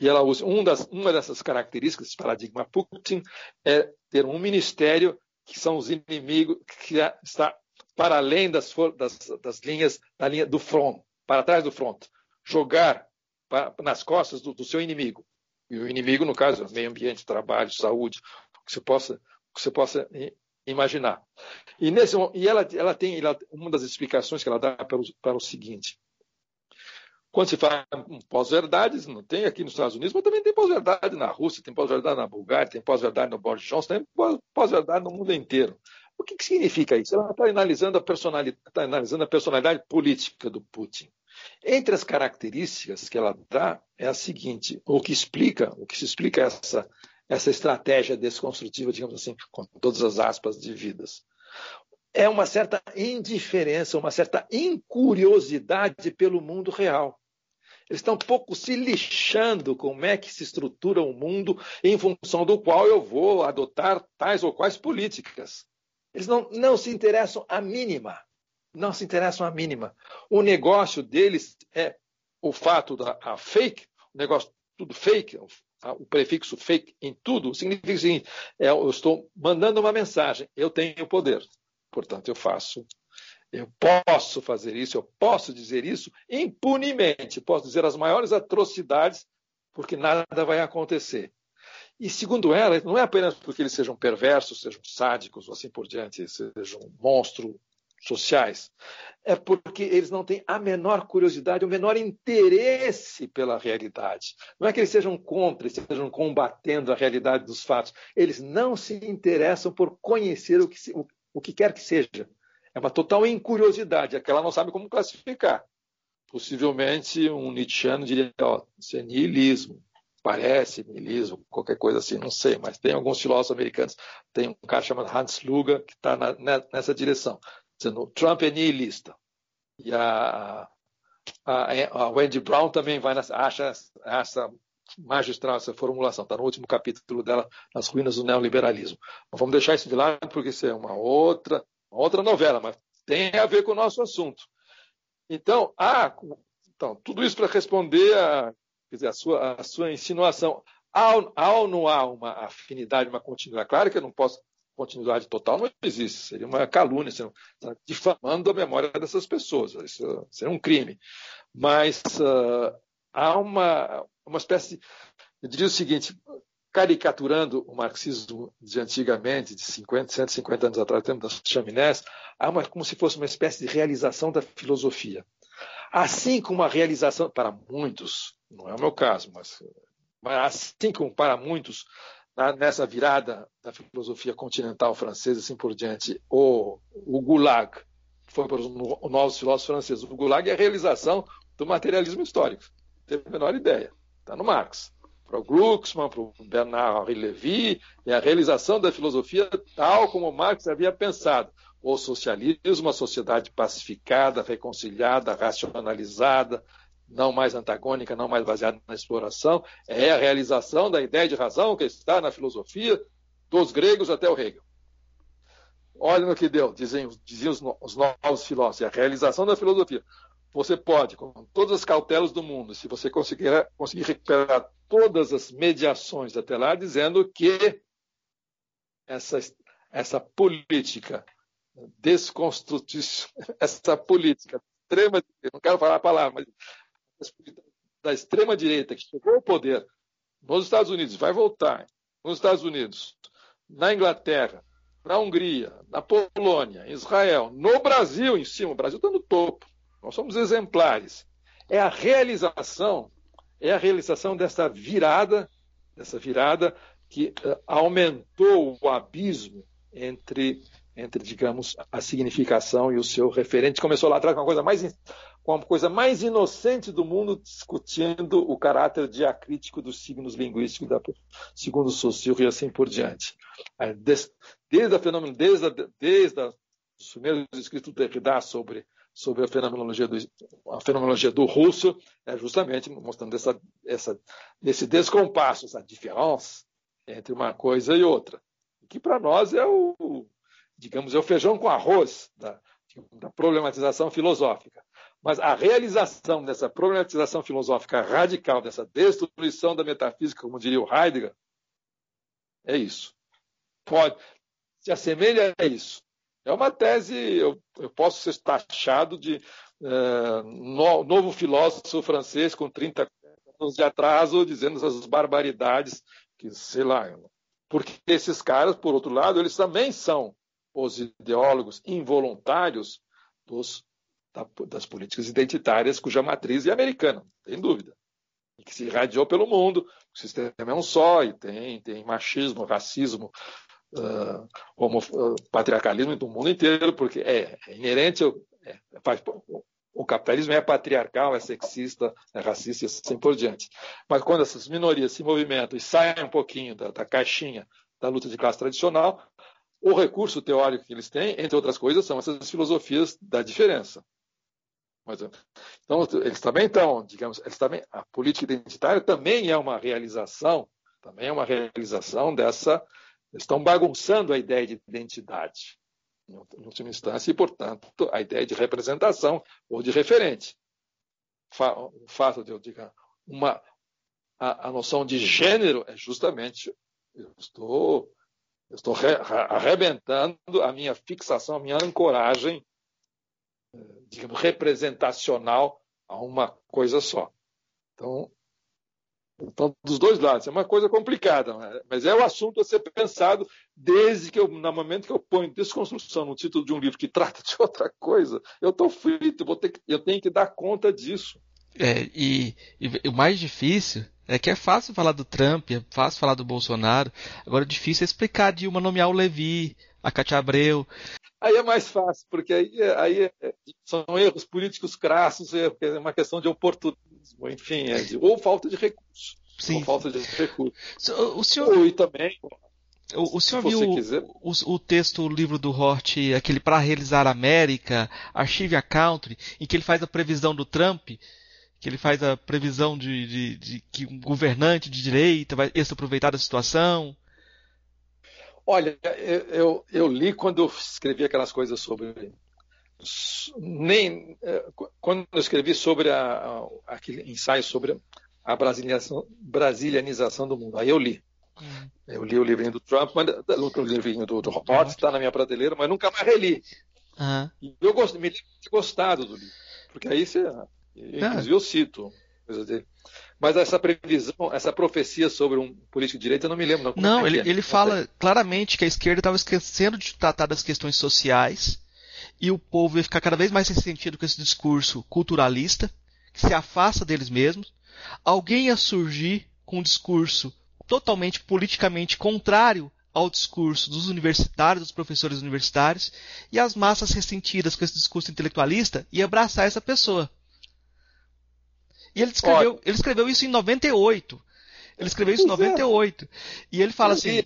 E ela usa um das, uma dessas características desse paradigma Putin é ter um ministério que são os inimigos que está para além das, das, das linhas da linha do front, para trás do front, jogar para, nas costas do, do, seu inimigo. E o inimigo, no caso, é meio ambiente, trabalho, saúde, o que você possa, que você possa imaginar. E, nesse, e ela, ela tem ela, uma das explicações que ela dá para o, para o seguinte: quando se fala em pós-verdades, não tem aqui nos Estados Unidos, mas também tem pós-verdade na Rússia, tem pós-verdade na Bulgária, tem pós-verdade no Boris Johnson, tem pós-verdade no mundo inteiro. O que, que significa isso? Ela está analisando, tá analisando a personalidade política do Putin. Entre as características que ela dá é a seguinte, o que explica, o que se explica essa, essa estratégia desconstrutiva, digamos assim, com todas as aspas devidas. É uma certa indiferença, uma certa incuriosidade pelo mundo real. Eles estão um pouco se lixando como é que se estrutura o um mundo em função do qual eu vou adotar tais ou quais políticas. Eles não, não se interessam a mínima. Não se interessam a mínima. O negócio deles é o fato da fake, o negócio tudo fake, o prefixo fake em tudo, significa o seguinte: é, eu estou mandando uma mensagem, eu tenho poder, portanto eu faço eu posso fazer isso, eu posso dizer isso impunemente, posso dizer as maiores atrocidades, porque nada vai acontecer. E segundo ela, não é apenas porque eles sejam perversos, sejam sádicos ou assim por diante, sejam monstros sociais, é porque eles não têm a menor curiosidade, o menor interesse pela realidade. Não é que eles sejam contra, estejam combatendo a realidade dos fatos. Eles não se interessam por conhecer o que, o, o que quer que seja. É uma total incuriosidade, é que ela não sabe como classificar. Possivelmente um Nietzscheano diria, ó, isso é niilismo, parece niilismo, qualquer coisa assim, não sei, mas tem alguns filósofos americanos, tem um cara chamado Hans Luger que está nessa direção, dizendo Trump é niilista. E a, a, a Wendy Brown também vai nessa, acha essa magistral essa formulação, está no último capítulo dela, Nas Ruínas do Neoliberalismo. Mas vamos deixar isso de lado, porque isso é uma outra outra novela, mas tem a ver com o nosso assunto. Então, há, então tudo isso para responder a, dizer, a, sua, a sua insinuação. Há, ou não há uma afinidade, uma continuidade? Claro que eu não posso. Continuidade total não existe, seria uma calúnia, seria difamando a memória dessas pessoas, isso seria um crime. Mas uh, há uma, uma espécie. Eu diria o seguinte: caricaturando o marxismo de antigamente, de 50, 150 anos atrás, tempo das chaminés, há uma, como se fosse uma espécie de realização da filosofia. Assim como a realização, para muitos, não é o meu caso, mas, mas assim como para muitos, nessa virada da filosofia continental francesa, assim por diante, o, o Gulag, foi para os novos filósofos franceses, o Gulag é a realização do materialismo histórico. Teve a menor ideia. Está no Marx para o Glucksmann, para o Bernard Lévy, é a realização da filosofia tal como Marx havia pensado. O socialismo, a sociedade pacificada, reconciliada, racionalizada, não mais antagônica, não mais baseada na exploração, é a realização da ideia de razão que está na filosofia dos gregos até o Hegel. Olha no que deu, diziam, diziam os novos filósofos, a realização da filosofia você pode, com todas as cautelas do mundo, se você conseguir, conseguir recuperar todas as mediações até lá, dizendo que essa, essa política desconstrutiva, (laughs) essa política extrema, não quero falar a palavra, mas da extrema direita que chegou ao poder nos Estados Unidos, vai voltar nos Estados Unidos, na Inglaterra, na Hungria, na Polônia, em Israel, no Brasil em cima, o Brasil está no topo. Nós somos exemplares. É a realização, é a realização dessa virada, dessa virada que uh, aumentou o abismo entre, entre, digamos, a significação e o seu referente. Começou lá atrás com uma coisa mais, com a coisa mais inocente do mundo, discutindo o caráter diacrítico dos signos linguísticos, da, segundo Saussure e assim por diante. Desde, desde a fenômeno, desde, a, desde a, os primeiros escritos do Derrida sobre sobre a fenomenologia do, a fenomenologia do russo, é justamente mostrando essa, essa, esse descompasso, essa diferença entre uma coisa e outra, que para nós é o, digamos, é o feijão com arroz da, da problematização filosófica. Mas a realização dessa problematização filosófica radical, dessa destruição da metafísica, como diria o Heidegger, é isso. Pode, se assemelha a isso. É uma tese, eu, eu posso ser taxado de uh, no, novo filósofo francês com 30 anos de atraso, dizendo essas barbaridades, que sei lá. Porque esses caras, por outro lado, eles também são os ideólogos involuntários dos, da, das políticas identitárias, cuja matriz é americana, tem dúvida. Que se irradiou pelo mundo, o sistema é um só, e tem, tem machismo, racismo, uh, homo, uh, patriarcalismo do mundo inteiro, porque é, é inerente, é, faz, o capitalismo é patriarcal, é sexista, é racista e assim por diante. Mas quando essas minorias se movimentam e saem um pouquinho da, da caixinha da luta de classe tradicional, o recurso teórico que eles têm, entre outras coisas, são essas filosofias da diferença. Então, eles também estão, digamos, eles também, a política identitária também é uma realização, também é uma realização dessa, estão bagunçando a ideia de identidade, em última instância, e, portanto, a ideia de representação ou de referente. O fato de eu dizer uma, a, a noção de gênero é justamente, eu estou, eu estou re, arrebentando a minha fixação, a minha ancoragem digamos, representacional a uma coisa só. Então, então, dos dois lados, é uma coisa complicada, mas é o assunto a ser pensado desde que eu, no momento que eu ponho desconstrução no título de um livro que trata de (laughs) outra coisa, eu estou frito, vou ter que, eu tenho que dar conta disso. É, e, e, o mais difícil é que é fácil falar do Trump, é fácil falar do Bolsonaro, agora o difícil é explicar de uma nomear o Levi, a Cátia Abreu. Aí é mais fácil, porque aí, aí é, são erros políticos crassos, é uma questão de oportunismo, enfim, é de, ou falta de recursos. Sim. Ou falta de recursos. O senhor... Ou, e também, o, o senhor viu o, o, texto, o livro do Hort, aquele para realizar a América, Archive a Country, em que ele faz a previsão do Trump, que ele faz a previsão de, de, de que um governante de direita vai se aproveitar da situação? Olha, eu, eu li quando eu escrevi aquelas coisas sobre. Nem, é, quando eu escrevi sobre a, a, aquele ensaio sobre a brasilianização, brasilianização do mundo. Aí eu li. Hum. Eu li o livrinho do Trump, mas, o livrinho do, do Hot está na minha prateleira, mas nunca mais reli. Uhum. E eu gost, me lembro de gostado do livro. Porque aí você. Inclusive eu cito coisas dele. Mas essa previsão, essa profecia sobre um político de direita, eu não me lembro. Não, não é ele, é? ele fala claramente que a esquerda estava esquecendo de tratar das questões sociais e o povo ia ficar cada vez mais ressentido com esse discurso culturalista, que se afasta deles mesmos. Alguém ia surgir com um discurso totalmente politicamente contrário ao discurso dos universitários, dos professores universitários, e as massas ressentidas com esse discurso intelectualista iam abraçar essa pessoa. E ele escreveu, ele escreveu isso em 98. Ele escreveu isso em 98. É. E ele fala assim,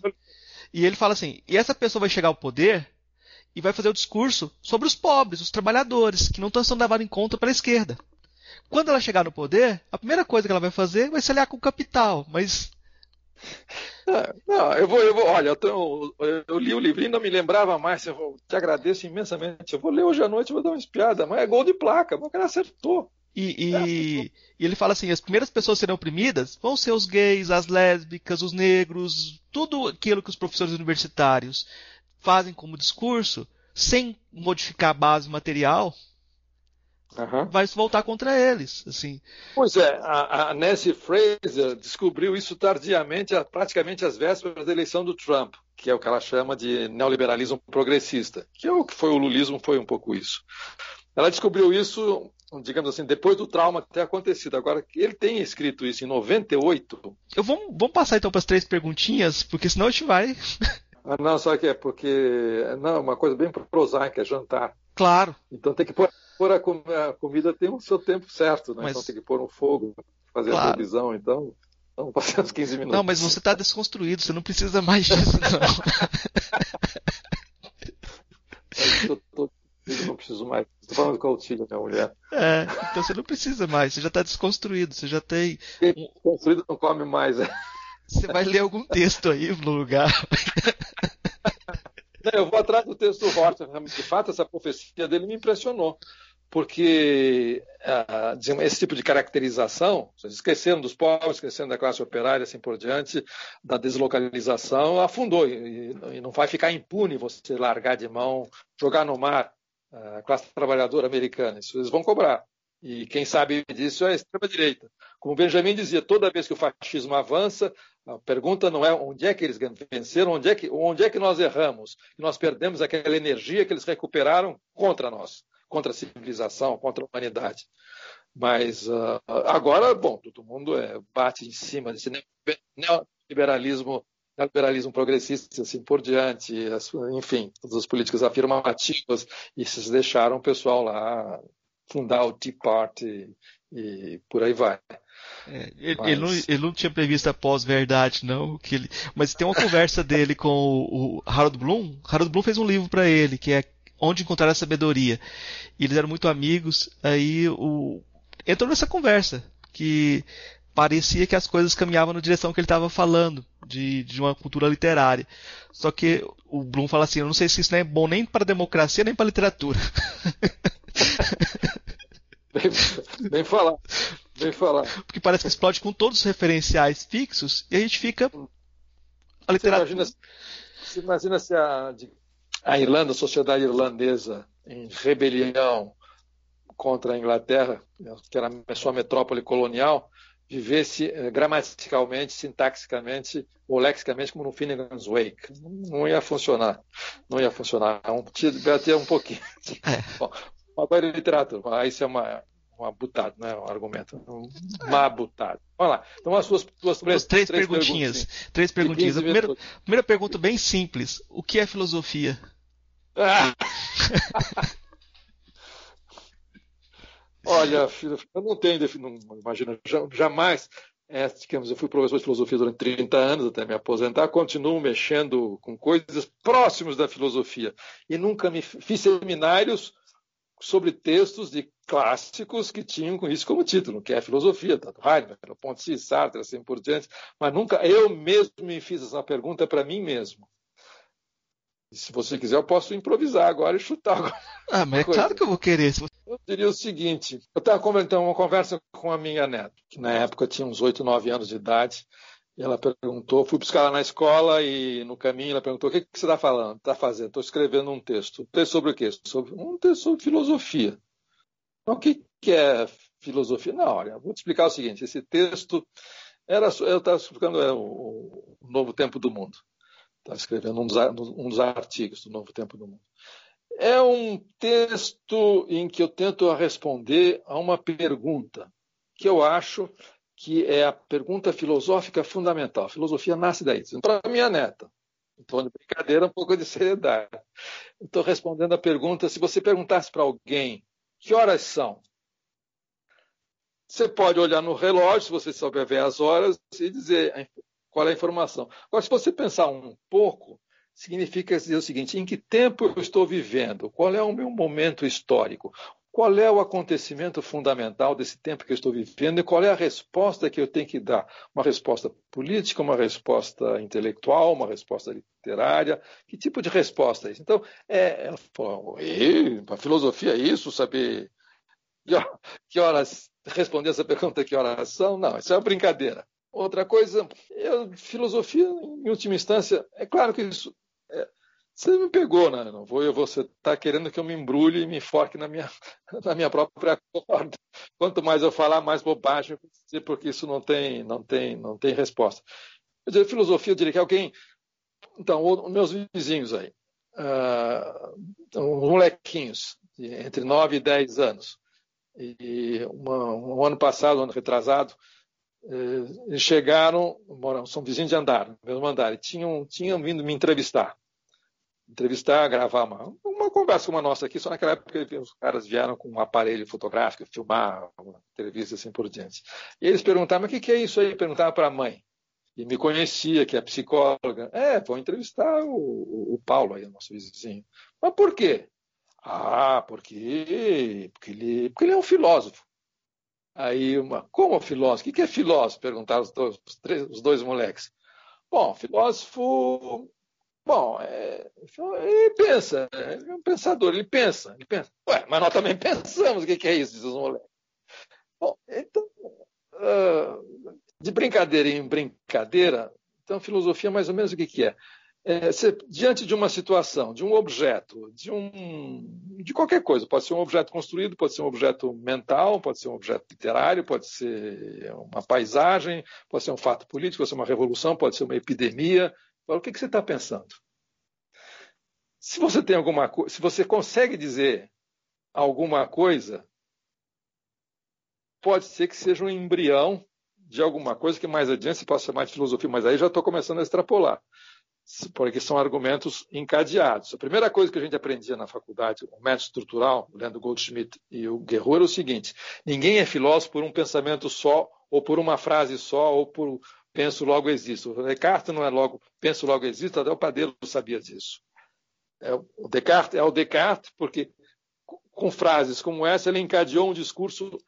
e ele fala assim, e essa pessoa vai chegar ao poder e vai fazer o discurso sobre os pobres, os trabalhadores, que não estão sendo levados em conta pela esquerda. Quando ela chegar no poder, a primeira coisa que ela vai fazer vai se aliar com o capital, mas é, não, eu vou, eu vou, olha, eu, tô, eu, li o livrinho e não me lembrava mais. Eu te agradeço imensamente. Eu vou ler hoje à noite, vou dar uma espiada, mas é gol de placa, o cara acertou. E, e, e, ele fala assim: as primeiras pessoas serão oprimidas vão ser os gays, as lésbicas, os negros, tudo aquilo que os professores universitários fazem como discurso, sem modificar a base material, uhum. vai se voltar contra eles. Assim. Pois é, a, a Nancy Fraser descobriu isso tardiamente, praticamente às vésperas da eleição do Trump, que é o que ela chama de neoliberalismo progressista, que é o que foi o lulismo, foi um pouco isso. Ela descobriu isso digamos assim, depois do trauma ter acontecido. Agora, ele tem escrito isso em 98. Eu vou, vamos passar então para as três perguntinhas, porque senão a gente vai. ah, não, só que é porque. Não, uma coisa bem prosaica, é jantar. Claro. Então tem que pôr, pôr a, a, comida tem o seu tempo certo, né? Mas... Então tem que pôr um fogo, fazer claro. a televisão, então. Vamos passar uns 15 minutos. Não, mas você está desconstruído, você não precisa mais disso, não. (laughs) eu tô, eu não preciso mais. Estou falando com a Otília, minha mulher. É, então você não precisa mais, você já está desconstruído, você já tem. Desconstruído não come mais, é. Você vai ler algum texto aí no lugar. Não, eu vou atrás do texto do Horton. De fato, essa profecia dele me impressionou. Porque uh, esse tipo de caracterização, esquecendo dos pobres, esquecendo da classe operária, assim por diante, da deslocalização, afundou. E, e não vai ficar impune você largar de mão, jogar no mar a classe trabalhadora americana. Isso eles vão cobrar. E quem sabe disso é a extrema-direita. Como Benjamin dizia, toda vez que o fascismo avança, a pergunta não é onde é que eles venceram, onde é que, onde é que nós erramos, e nós perdemos aquela energia que eles recuperaram contra nós, contra a civilização, contra a humanidade. Mas uh, agora, bom, todo mundo é, bate em cima desse neoliberalismo liberalismo progressista assim por diante, enfim, todas as políticas afirmativas, e se deixaram o pessoal lá fundar o Tea Party e por aí vai. É, ele, mas... ele, não, ele, não, tinha previsto a pós-verdade, não. Que ele, mas tem uma conversa dele com o, o Harold Bloom. Harold Bloom fez um livro para ele, que é Onde Encontrar a Sabedoria. E eles eram muito amigos, aí o, entrou nessa conversa, que parecia que as coisas caminhavam na direção que ele estava falando, de, de uma cultura literária. Só que o Bloom fala assim, eu não sei se isso não é bom nem para a democracia, nem para a literatura. (laughs) bem falar. Bem falar. Porque parece que explode com todos os referenciais fixos e a gente fica. A literatura. Você imagina, você imagina se a, a Irlanda, a sociedade irlandesa, em rebelião contra a Inglaterra, que era a sua metrópole colonial, vivesse eh, gramaticalmente, sintaxicamente ou lexicamente como no Finnegan's Wake. Não ia funcionar. Não ia funcionar. É um, ter um pouquinho. É. (laughs) Bom, agora é literatura. Isso é uma, uma butada, não é um argumento. Uma butada. Vamos lá. Então, as suas duas três, três, três perguntinhas. perguntinhas. Três perguntinhas. A primeira, primeira pergunta bem simples. O que é filosofia? Ah. (laughs) Olha, eu não tenho definição, imagina, jamais, é, digamos, eu fui professor de filosofia durante 30 anos até me aposentar, continuo mexendo com coisas próximas da filosofia e nunca me fiz seminários sobre textos de clássicos que tinham com isso como título, que é a filosofia, tanto Heidegger, Ponty, Sartre, assim por diante, mas nunca eu mesmo me fiz essa pergunta para mim mesmo. E se você quiser, eu posso improvisar agora e chutar. Agora. (laughs) Ah, mas é coisa. claro que eu vou querer. Eu diria o seguinte: eu estava comentando uma conversa com a minha neta, que na época tinha uns 8, 9 anos de idade. E ela perguntou, fui buscar ela na escola e no caminho ela perguntou: o que, que você está falando? Está fazendo? Estou escrevendo um texto. Um texto sobre o quê? Sobre, um texto sobre filosofia. Então, o que, que é filosofia? Não, olha, vou te explicar o seguinte: esse texto era, eu estava explicando é, o, o novo tempo do mundo. Estava escrevendo um dos, um dos artigos do Novo Tempo do Mundo. É um texto em que eu tento responder a uma pergunta que eu acho que é a pergunta filosófica fundamental. A filosofia nasce daí. Para minha neta, tom de brincadeira, um pouco de seriedade. Estou respondendo a pergunta: se você perguntasse para alguém que horas são, você pode olhar no relógio, se você souber ver as horas, e dizer qual é a informação. Agora, se você pensar um pouco, significa dizer o seguinte: em que tempo eu estou vivendo? Qual é o meu momento histórico? Qual é o acontecimento fundamental desse tempo que eu estou vivendo e qual é a resposta que eu tenho que dar? Uma resposta política, uma resposta intelectual, uma resposta literária? Que tipo de resposta é isso? Então, é, ela falou, a filosofia é isso, saber que horas responder essa pergunta, que horas são? Não, isso é uma brincadeira. Outra coisa, eu, filosofia, em última instância, é claro que isso. É, você me pegou, né? Não vou, você está querendo que eu me embrulhe e me enfoque na minha, (laughs) na minha própria corda. Quanto mais eu falar, mais bobagem, porque isso não tem, não tem, não tem resposta. Eu diria, filosofia, eu diria que alguém. Então, os meus vizinhos aí, uh, uns molequinhos, entre 9 e 10 anos. E uma, um ano passado, um ano retrasado, eh, chegaram, moram, são vizinhos de andar, mesmo andar, e tinham, tinham vindo me entrevistar. Entrevistar, gravar uma, uma conversa como a nossa aqui, só naquela época os caras vieram com um aparelho fotográfico, filmar uma entrevista assim por diante. E eles perguntavam, o que, que é isso aí? Perguntavam para a mãe. E me conhecia, que é psicóloga. É, vou entrevistar o, o, o Paulo aí, nosso vizinho. Mas por quê? Ah, porque, porque, ele, porque ele é um filósofo. Aí, uma, como filósofo? O que é filósofo? Perguntaram os dois, os, três, os dois moleques. Bom, filósofo. Bom, é, ele pensa, é um pensador, ele pensa, ele pensa. Ué, mas nós também pensamos, o que é isso? Diz os moleques. Bom, então, uh, de brincadeira em brincadeira, então, filosofia mais ou menos o que, que é? É, você, diante de uma situação, de um objeto, de, um, de qualquer coisa, pode ser um objeto construído, pode ser um objeto mental, pode ser um objeto literário, pode ser uma paisagem, pode ser um fato político, pode ser uma revolução, pode ser uma epidemia. O que, que você está pensando? Se você tem alguma se você consegue dizer alguma coisa, pode ser que seja um embrião de alguma coisa que mais adiante se possa chamar de filosofia, mas aí já estou começando a extrapolar porque são argumentos encadeados. A primeira coisa que a gente aprendia na faculdade, o método estrutural, lendo Goldschmidt e o Guerreiro, era o seguinte: ninguém é filósofo por um pensamento só ou por uma frase só, ou por penso logo existo. O Descartes não é logo penso logo existo, até o Padeiro sabia disso. É, o Descartes é o Descartes porque com frases como essa ele encadeou um discurso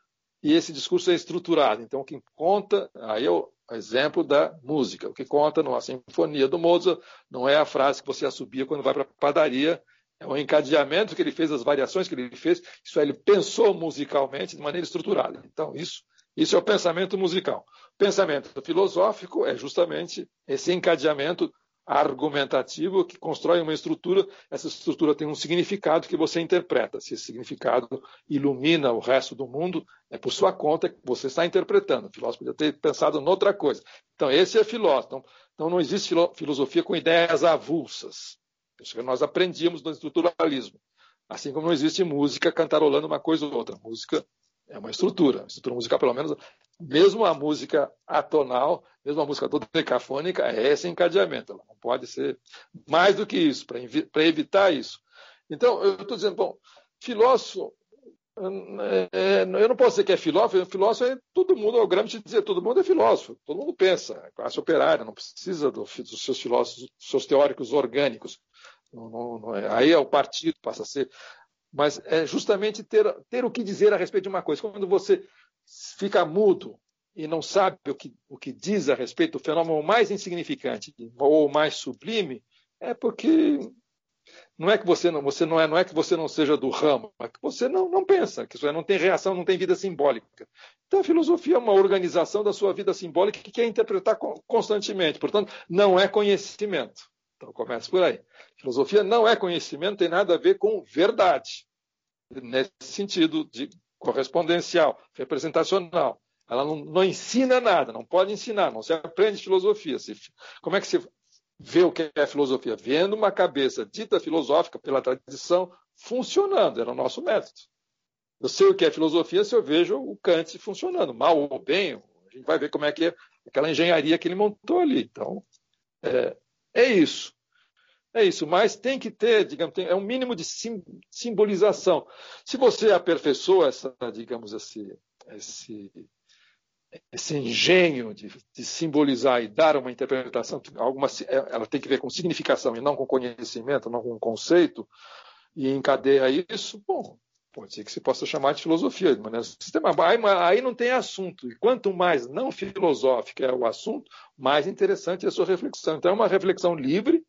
e esse discurso é estruturado. Então, o que conta, aí é o exemplo da música. O que conta numa sinfonia do Mozart não é a frase que você assobia quando vai para a padaria, é o encadeamento que ele fez, as variações que ele fez. Isso aí, ele pensou musicalmente de maneira estruturada. Então, isso, isso é o pensamento musical. Pensamento filosófico é justamente esse encadeamento argumentativo que constrói uma estrutura. Essa estrutura tem um significado que você interpreta. Se esse significado ilumina o resto do mundo, é por sua conta que você está interpretando. O filósofo podia ter pensado em outra coisa. Então, esse é filósofo. Então, então não existe filosofia com ideias avulsas. Isso que nós aprendíamos no estruturalismo. Assim como não existe música cantarolando uma coisa ou outra. Música é uma estrutura. Estrutura musical, pelo menos, mesmo a música atonal, mesmo a música toda decafônica, é esse encadeamento. Ela não pode ser mais do que isso, para evitar isso. Então, eu estou dizendo, bom, filósofo, é, eu não posso dizer que é filósofo, filósofo é todo mundo, é o Gramsci dizer, todo mundo é filósofo, todo mundo pensa, é classe operária, não precisa do, dos seus filósofos, dos seus teóricos orgânicos. Não, não, não é, aí é o partido, passa a ser. Mas é justamente ter, ter o que dizer a respeito de uma coisa. Quando você fica mudo e não sabe o que, o que diz a respeito do fenômeno mais insignificante ou mais sublime, é porque não é que você não, você não é, não é que você não seja do ramo, é que você não, não pensa, que isso é, não tem reação, não tem vida simbólica. Então a filosofia é uma organização da sua vida simbólica que quer interpretar constantemente. Portanto, não é conhecimento. Então começa por aí. Filosofia não é conhecimento, tem nada a ver com verdade. Nesse sentido de correspondencial, representacional. Ela não, não, ensina nada, não pode ensinar, não se aprende filosofia. Se, como é que se vê o que é filosofia? Vendo uma cabeça dita filosófica pela tradição funcionando, era o nosso método. Eu sei o que é filosofia se eu vejo o Kant funcionando, mal ou bem, a gente vai ver como é que é aquela engenharia que ele montou ali. Então, é, é isso. É isso, mas tem que ter, digamos, tem, é um mínimo de sim, simbolização. Se você aperfeiçoa essa, digamos, esse, esse, engenho de, de, simbolizar e dar uma interpretação, alguma, é, ela tem que ver com significação e não com conhecimento, não com conceito, e encadeia isso, bom, pode ser que se possa chamar de filosofia, de maneira sistemática. Aí, aí não tem assunto, e quanto mais não filosófico é o assunto, mais interessante é a sua reflexão. Então é uma reflexão livre,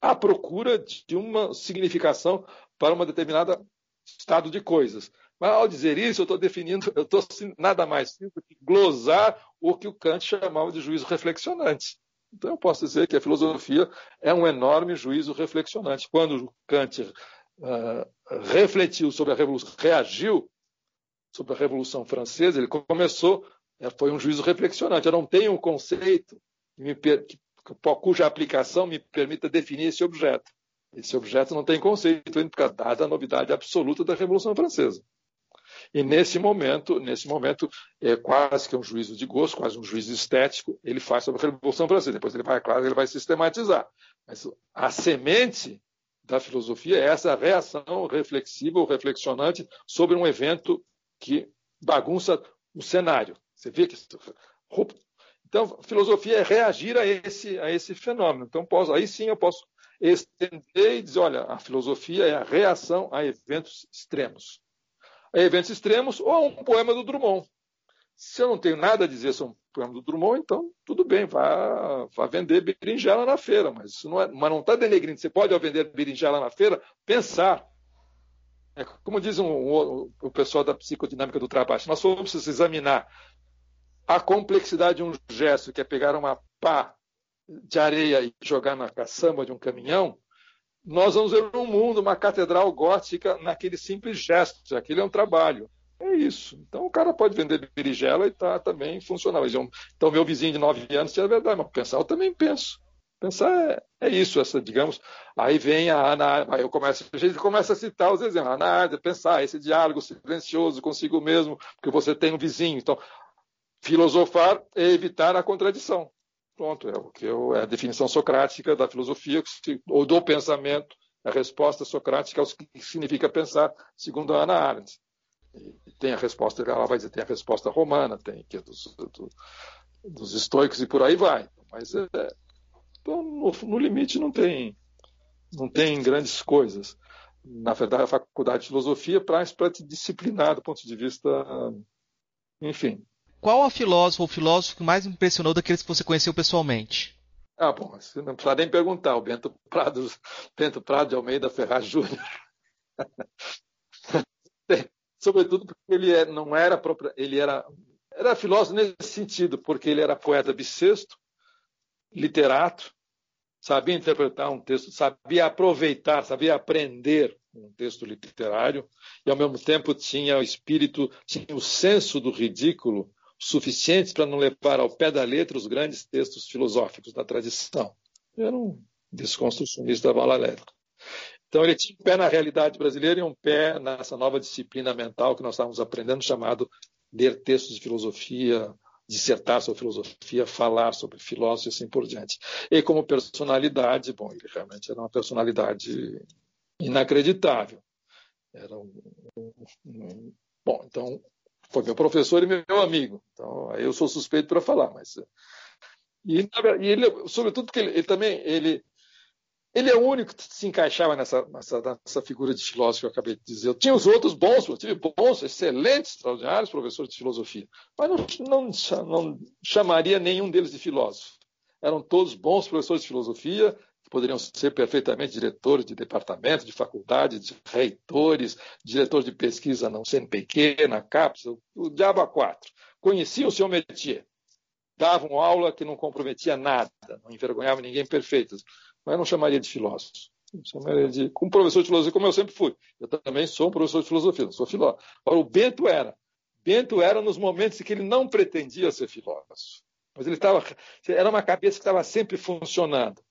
à procura de uma significação para um determinado estado de coisas. Mas ao dizer isso, eu estou definindo, eu estou nada mais do que glosar o que o Kant chamava de juízo reflexionante. Então eu posso dizer que a filosofia é um enorme juízo reflexionante. Quando Kant uh, refletiu sobre a revolução, reagiu sobre a Revolução Francesa, ele começou, eh, foi um juízo reflexionante. Eu não tenho um conceito cuja aplicação me permita definir esse objeto. Esse objeto não tem conceito, dada a novidade absoluta da Revolução Francesa. E nesse momento, nesse momento, é quase que um juízo de gosto, quase um juízo estético, ele faz sobre a Revolução Francesa. Depois ele vai, claro, ele vai sistematizar. Mas a semente da filosofia é essa reação reflexiva ou reflexionante sobre um evento que bagunça o cenário. Você vê que então, filosofia é reagir a esse, a esse fenômeno. Então, posso, aí sim eu posso estender e dizer, olha, a filosofia é a reação a eventos extremos. A eventos extremos ou a um poema do Drummond. Se eu não tenho nada a dizer sobre poema do Drummond, então tudo bem, vá, vá vender berinjela na feira, mas isso não é, mas não está denegrindo. Você pode, ao vender berinjela na feira, pensar. É, como diz um, um, o pessoal da psicodinâmica do trabalho, nós formos examinar a complexidade de um gesto, que é pegar uma pá de areia e jogar na caçamba de um caminhão, nós vamos ver um mundo, uma catedral gótica naquele simples gesto. Aquele é um trabalho. É isso. Então o cara pode vender berinjela e está também funcional. Então meu vizinho de nove anos tinha verdade, mas pensar eu também penso. Pensar é, é, isso, essa, digamos. Aí vem a Ana, aí eu começo, a gente começa a citar os exemplos. Ana pensar, esse diálogo silencioso consigo mesmo, porque você tem um vizinho. Então, Filosofar é evitar a contradição. Pronto, é o que eu, é a definição socrática da filosofia ou do pensamento. A resposta socrática é o que significa pensar, segundo a Ana Arendt. Tem a resposta, ela vai dizer, tem a resposta romana, tem que é dos, do, dos estoicos e por aí vai. Mas é, então, no, no, limite não tem, não tem grandes coisas. Na verdade, a faculdade de filosofia para te disciplinar do ponto de vista, enfim. Qual a filósofo ou filósofo que mais impressionou daqueles que você conheceu pessoalmente? Ah, bom, você não precisa nem perguntar. O Bento Prado, (laughs) Bento Prado de Almeida Ferraz Júnior. (laughs) Sobretudo porque ele é, não era próprio, ele era era filósofo nesse sentido, porque ele era poeta bissexto, literato, sabia interpretar um texto, sabia aproveitar, sabia aprender um texto literário e ao mesmo tempo tinha o espírito, tinha o senso do ridículo suficientes para não levar ao pé da letra os grandes textos filosóficos da tradição. Era um desconstrucionista malalético. Então ele tinha um pé na realidade brasileira e um pé nessa nova disciplina mental que nós estávamos aprendendo, chamado ler textos de filosofia, dissertar sobre filosofia, falar sobre filósofos e assim por diante. E como personalidade, bom, ele realmente era uma personalidade inacreditável. Era um, um, um bom, então foi meu professor e meu amigo. Então, aí eu sou suspeito para falar, mas e, e, ele, sobretudo porque ele, ele, também ele ele é o único que se encaixava nessa, nessa, nessa figura de filósofo que eu acabei de dizer. Eu tinha os outros bons, eu tive bons, excelentes, extraordinários professores de filosofia, mas não, não, não chamaria nenhum deles de filósofo. Eram todos bons professores de filosofia, que poderiam ser perfeitamente diretores de departamento, de faculdade, de reitores, diretores de pesquisa na CNPq, na CAPES, o diabo a quatro. Conheciam o seu métier, davam aula que não comprometia nada, não envergonhava ninguém perfeito mas não chamaria de filósofo. Chamaria de, como professor de filosofia, como eu sempre fui. Eu também sou um professor de filosofia, não sou filósofo. Agora, o Bento era. Bento era nos momentos em que ele não pretendia ser filósofo. Mas ele estava. Era uma cabeça que estava sempre funcionando.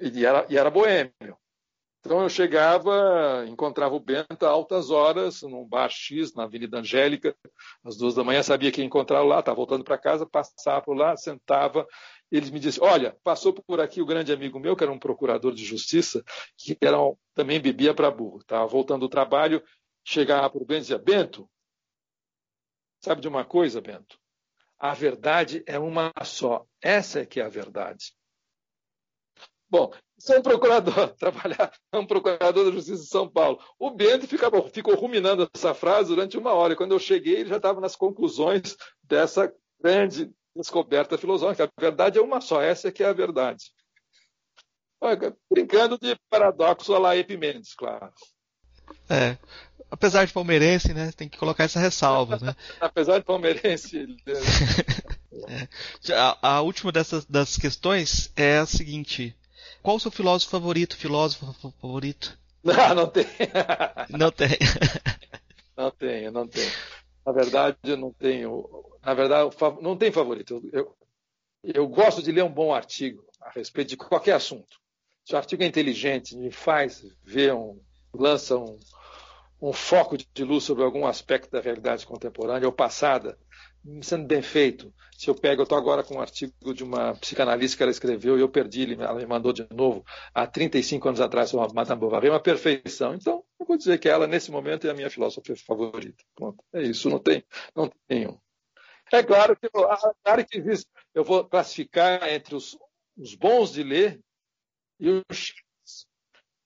E era, e era boêmio. Então eu chegava, encontrava o Bento a altas horas, num bar X, na Avenida Angélica, às duas da manhã, sabia que ia encontrá-lo lá, estava voltando para casa, passava por lá, sentava eles me disseram, olha, passou por aqui o grande amigo meu, que era um procurador de justiça, que era, também bebia para burro. Estava voltando do trabalho, chegava para o Bento e dizia, Bento, sabe de uma coisa, Bento? A verdade é uma só. Essa é que é a verdade. Bom, sou um procurador, (laughs) trabalhar, um procurador da Justiça de São Paulo. O Bento ficava, ficou ruminando essa frase durante uma hora. Quando eu cheguei, ele já estava nas conclusões dessa grande descoberta filosófica. A verdade é uma só, essa é que é a verdade. Brincando de paradoxo a la Epimendes, claro. É. Apesar de palmeirense, né? Tem que colocar essa ressalva, né? (laughs) Apesar de palmeirense. (laughs) é. a, a, última dessas das questões é a seguinte: Qual o seu filósofo favorito? Filósofo favorito? Não, (laughs) não tem. não tem. não tenho, não tenho. Na verdade, eu não tenho. Na verdade, não tem favorito. Eu, eu gosto de ler um bom artigo a respeito de qualquer assunto. Se o artigo é inteligente, me faz ver um, lança um, um foco de luz sobre algum aspecto da realidade contemporânea ou passada, sendo bem feito. Se eu pego, eu estou agora com um artigo de uma psicanalista que ela escreveu e eu perdi, ela me mandou de novo, há 35 anos atrás, sobre Madame Bovary, uma perfeição. Então, eu vou dizer que ela, nesse momento, é a minha filósofa favorita. Pronto, é isso, não tem, não tenho. É claro que, é claro que existe, eu vou classificar entre os, os bons de ler e os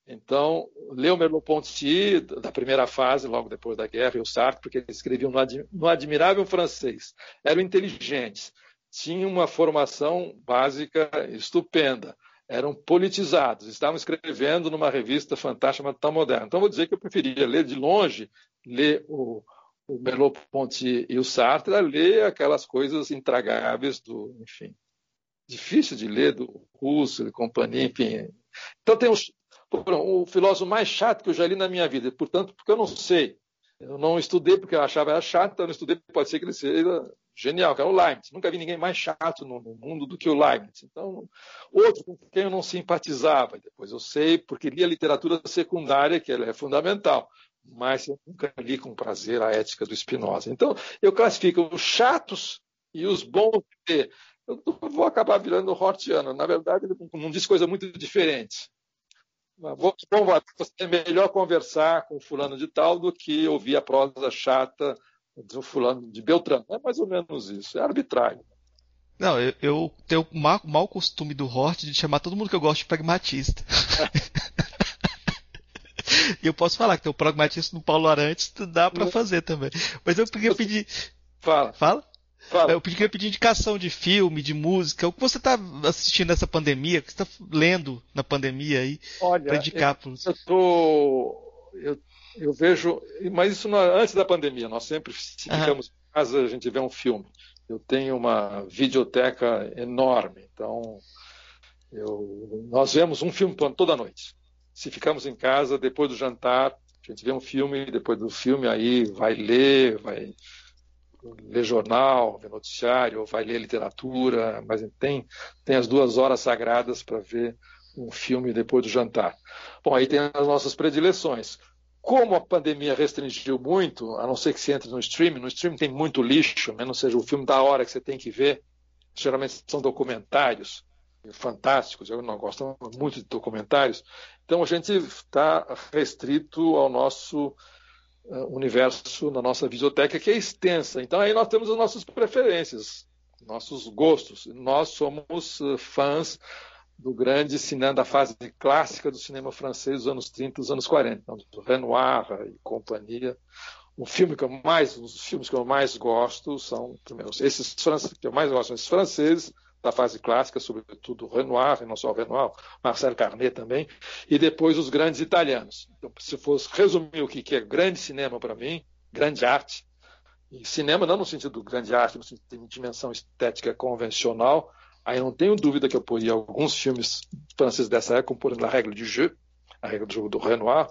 então, leu Merleau-Ponty, da primeira fase, logo depois da guerra, e o Sartre, porque eles escreviam no, ad, no admirável francês. Eram inteligentes, tinham uma formação básica estupenda, eram politizados, estavam escrevendo numa revista fantástica Tão Moderna. Então, vou dizer que eu preferia ler de longe, ler o, o Merleau-Ponty e o Sartre, a ler aquelas coisas intragáveis do, enfim, difícil de ler, do Russo e companhia, enfim. Então, tem os, o filósofo mais chato que eu já li na minha vida, portanto, porque eu não sei. Eu não estudei porque eu achava era chato, então eu não estudei, pode ser que ele seja genial, que é o Leibniz. Nunca vi ninguém mais chato no, mundo do que o Leibniz. Então, outro com quem eu não simpatizava, depois eu sei, porque li a literatura secundária, que ela é fundamental, mas eu nunca li com prazer a ética do Spinoza. Então, eu classifico os chatos e os bons de eu vou acabar virando hortiano. Na verdade, ele não diz coisa muito diferente. Bom, é melhor conversar com fulano de tal do que ouvir a prosa chata do fulano de Beltrano. É mais ou menos isso, é arbitrário. Não, eu, eu tenho o mau, mau, costume do Hort de chamar todo mundo que eu gosto de pragmatista. (laughs) e eu posso falar que tem o pragmatista no Paulo Arantes, dá para fazer também. Mas eu queria pedir. Fala. Fala? Fala. Eu queria pedir indicação de filme, de música. O que você está assistindo nessa pandemia? O que você está lendo na pandemia aí? Olha, indicar eu, eu, tô, eu, eu vejo. Mas isso não, é antes da pandemia. Nós sempre, se ficamos em casa, a gente vê um filme. Eu tenho uma videoteca enorme. Então, eu, nós vemos um filme toda noite. Se ficamos em casa, depois do jantar, a gente vê um filme, depois do filme aí vai ler, vai ler jornal, ver noticiário, vai ler literatura, mas tem, tem as duas horas sagradas para ver um filme depois do jantar. Bom, aí tem as nossas predileções. Como a pandemia restringiu muito, a não ser que você entre no streaming, no streaming tem muito lixo, a menos seja o filme da hora que você tem que ver. Geralmente são documentários fantásticos, eu não gosto muito de documentários. Então a gente está restrito ao nosso universo, na nossa videoteca, que é extensa. Então aí nós temos as nossas preferências, nossos gostos. Nós somos uh, fãs do grande cinema, da fase clássica do cinema francês dos anos 30 dos anos 40, então, do Renoir e companhia. Um filme que eu mais, um dos filmes que eu mais gosto são, primeiro, esses que eu mais gosto são esses franceses, da fase clássica, sobretudo Renoir, e não só Renoir, Marcel Carnet também, e depois os grandes italianos. Então, se fosse resumir o que é grande cinema para mim, grande arte, e cinema não no sentido grande arte, no sentido de dimensão estética convencional, aí não tenho dúvida que eu poria alguns filmes franceses dessa época, como por exemplo A Regra de Jeu, A Regra de Jogo do Renoir,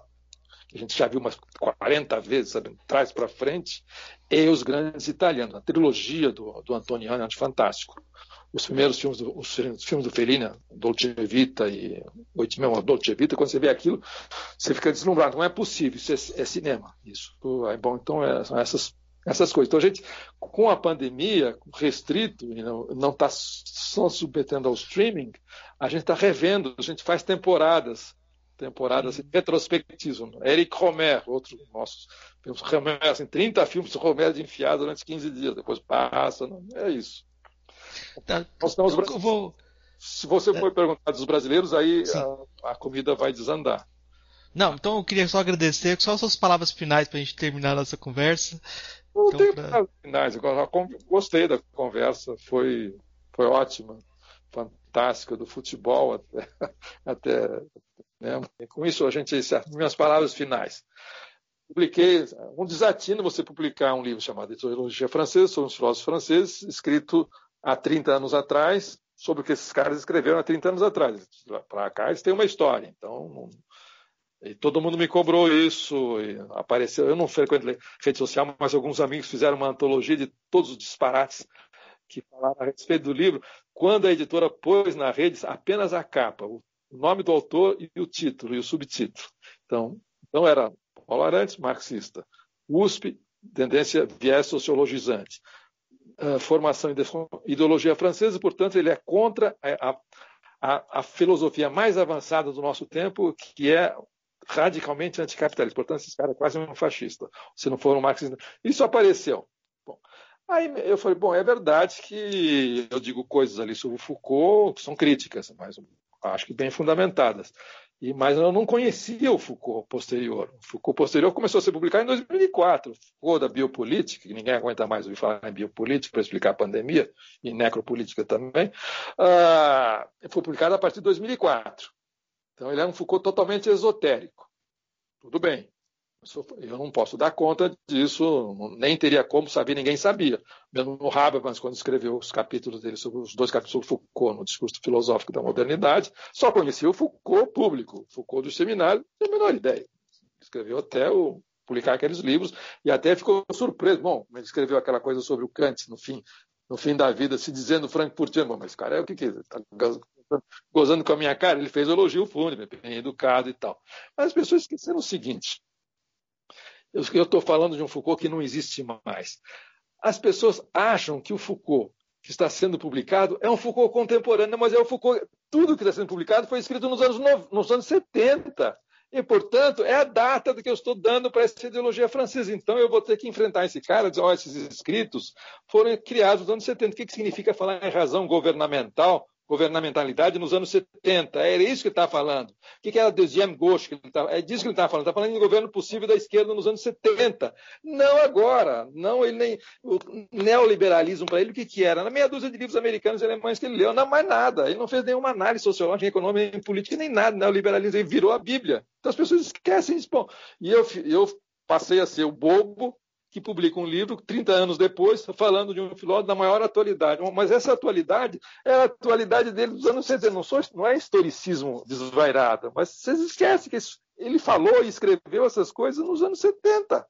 que a gente já viu umas 40 vezes, sabe, para frente, e os grandes italianos. A trilogia do, do Antoniano é fantástico os primeiros filmes do, os filmes do Fellini, Dolce Vita e Oito Mil Dolce Vita, quando você vê aquilo, você fica deslumbrado. Não é possível, isso é, é cinema. Isso é bom. Então é, são essas essas coisas. Então a gente, com a pandemia restrito e não está só submetendo ao streaming, a gente está revendo, a gente faz temporadas, temporadas uhum. retrospectivas. Eric Romer, outro nosso, Romer, assim, 30 filmes Romer de enfiado durante 15 dias, depois passa, não, é isso. Tá. Nós vou... Se você for é... perguntar dos brasileiros, aí a, a, comida vai desandar. Não, então eu queria só agradecer, só suas palavras finais para a gente terminar a nossa conversa. Não então, tenho pra... palavras finais, eu gostei da conversa, foi, foi ótima, fantástica, do futebol até. (laughs) até né? Com isso, a gente. Minhas palavras finais publiquei um desatino você publicar um livro chamado Etiologia Francesa, sobre os filósofos franceses, escrito há 30 anos atrás sobre o que esses caras escreveram há 30 anos atrás. Para cá eles têm uma história. Então, e todo mundo me cobrou isso. apareceu. Eu não frequento rede social, mas alguns amigos fizeram uma antologia de todos os disparates que falaram a respeito do livro. Quando a editora pôs na rede apenas a capa, o nome do autor e o título e o subtítulo. Então, então era Paulo Arantes, marxista. USP, tendência viés sociologizante formação em ideologia francesa, portanto, ele é contra a, a, a, filosofia mais avançada do nosso tempo, que é radicalmente anticapitalista. Portanto, esse cara é quase um fascista, se não for um marxista. Isso apareceu. Bom, aí eu falei, bom, é verdade que eu digo coisas ali sobre Foucault que são críticas, mas acho que bem fundamentadas. E, mas eu não conhecia o Foucault posterior. O Foucault posterior começou a ser publicado em 2004. O Foucault da biopolítica, que ninguém aguenta mais ouvir falar em biopolítica para explicar a pandemia, e necropolítica também, uh, foi publicado a partir de 2004. Então ele é um Foucault totalmente esotérico. Tudo bem. Eu não posso dar conta disso, nem teria como saber, ninguém sabia. Mesmo o Habermas, quando escreveu os capítulos dele sobre os dois capítulos sobre Foucault no discurso filosófico da modernidade, só conhecia o Foucault público, Foucault do seminário, não tinha a menor ideia. Escreveu até o, publicar aqueles livros e até ficou surpreso. Bom, ele escreveu aquela coisa sobre o Kant no fim, no fim da vida, se dizendo frankfurtiano. Mas, cara, é o que que está gozando com a minha cara? Ele fez elogio fúnebre, bem educado e tal. Mas as pessoas esqueceram o seguinte eu estou falando de um Foucault que não existe mais. As pessoas acham que o Foucault que está sendo publicado é um Foucault contemporâneo, mas é o Foucault. Tudo que está sendo publicado foi escrito nos anos, nos anos 70. E, portanto, é a data que eu estou dando para essa ideologia francesa. Então, eu vou ter que enfrentar esse cara, dizer, oh, esses escritos foram criados nos anos 70. O que, que significa falar em razão governamental governamentalidade nos anos 70. Era isso que ele está falando. O que era deuxième gauche? Que ele tá, é disso que ele está falando. Está falando em governo possível da esquerda nos anos 70. Não agora. Não, ele nem. O neoliberalismo para ele, o que, que era? Na meia dúzia de livros americanos e alemães que ele leu, não mais nada. Ele não fez nenhuma análise sociológica, econômica, política, nem nada. Neoliberalismo, ele virou a Bíblia. Então as pessoas esquecem isso. Bom, e eu, eu passei a ser o bobo que publica um livro 30 anos depois, falando de um filósofo da maior atualidade. Mas essa atualidade é a atualidade dele dos anos 70. Não, sou, não é historicismo desvairado, mas vocês esquecem que ele falou e escreveu essas coisas nos anos 70.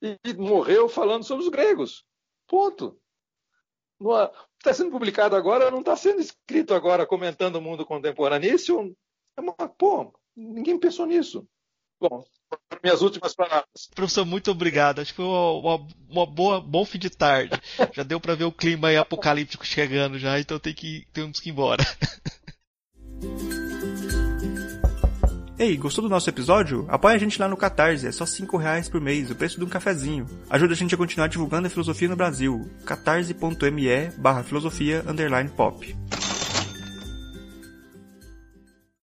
E, e morreu falando sobre os gregos. Ponto. Está sendo publicado agora, não está sendo escrito agora comentando o mundo contemporâneo. Isso é uma. Pô, ninguém pensou nisso. Bom, minhas últimas palavras. Professor, muito obrigado. Acho que foi uma, uma, uma boa, bom fim de tarde. (laughs) já deu para ver o clima aí apocalíptico chegando já, então tem que, temos que ir embora. (laughs) Ei, gostou do nosso episódio? Apoie a gente lá no Catarse, é só 5 reais por mês, o preço de um cafezinho. Ajuda a gente a continuar divulgando a filosofia no Brasil. catarse.me barra filosofia underline pop.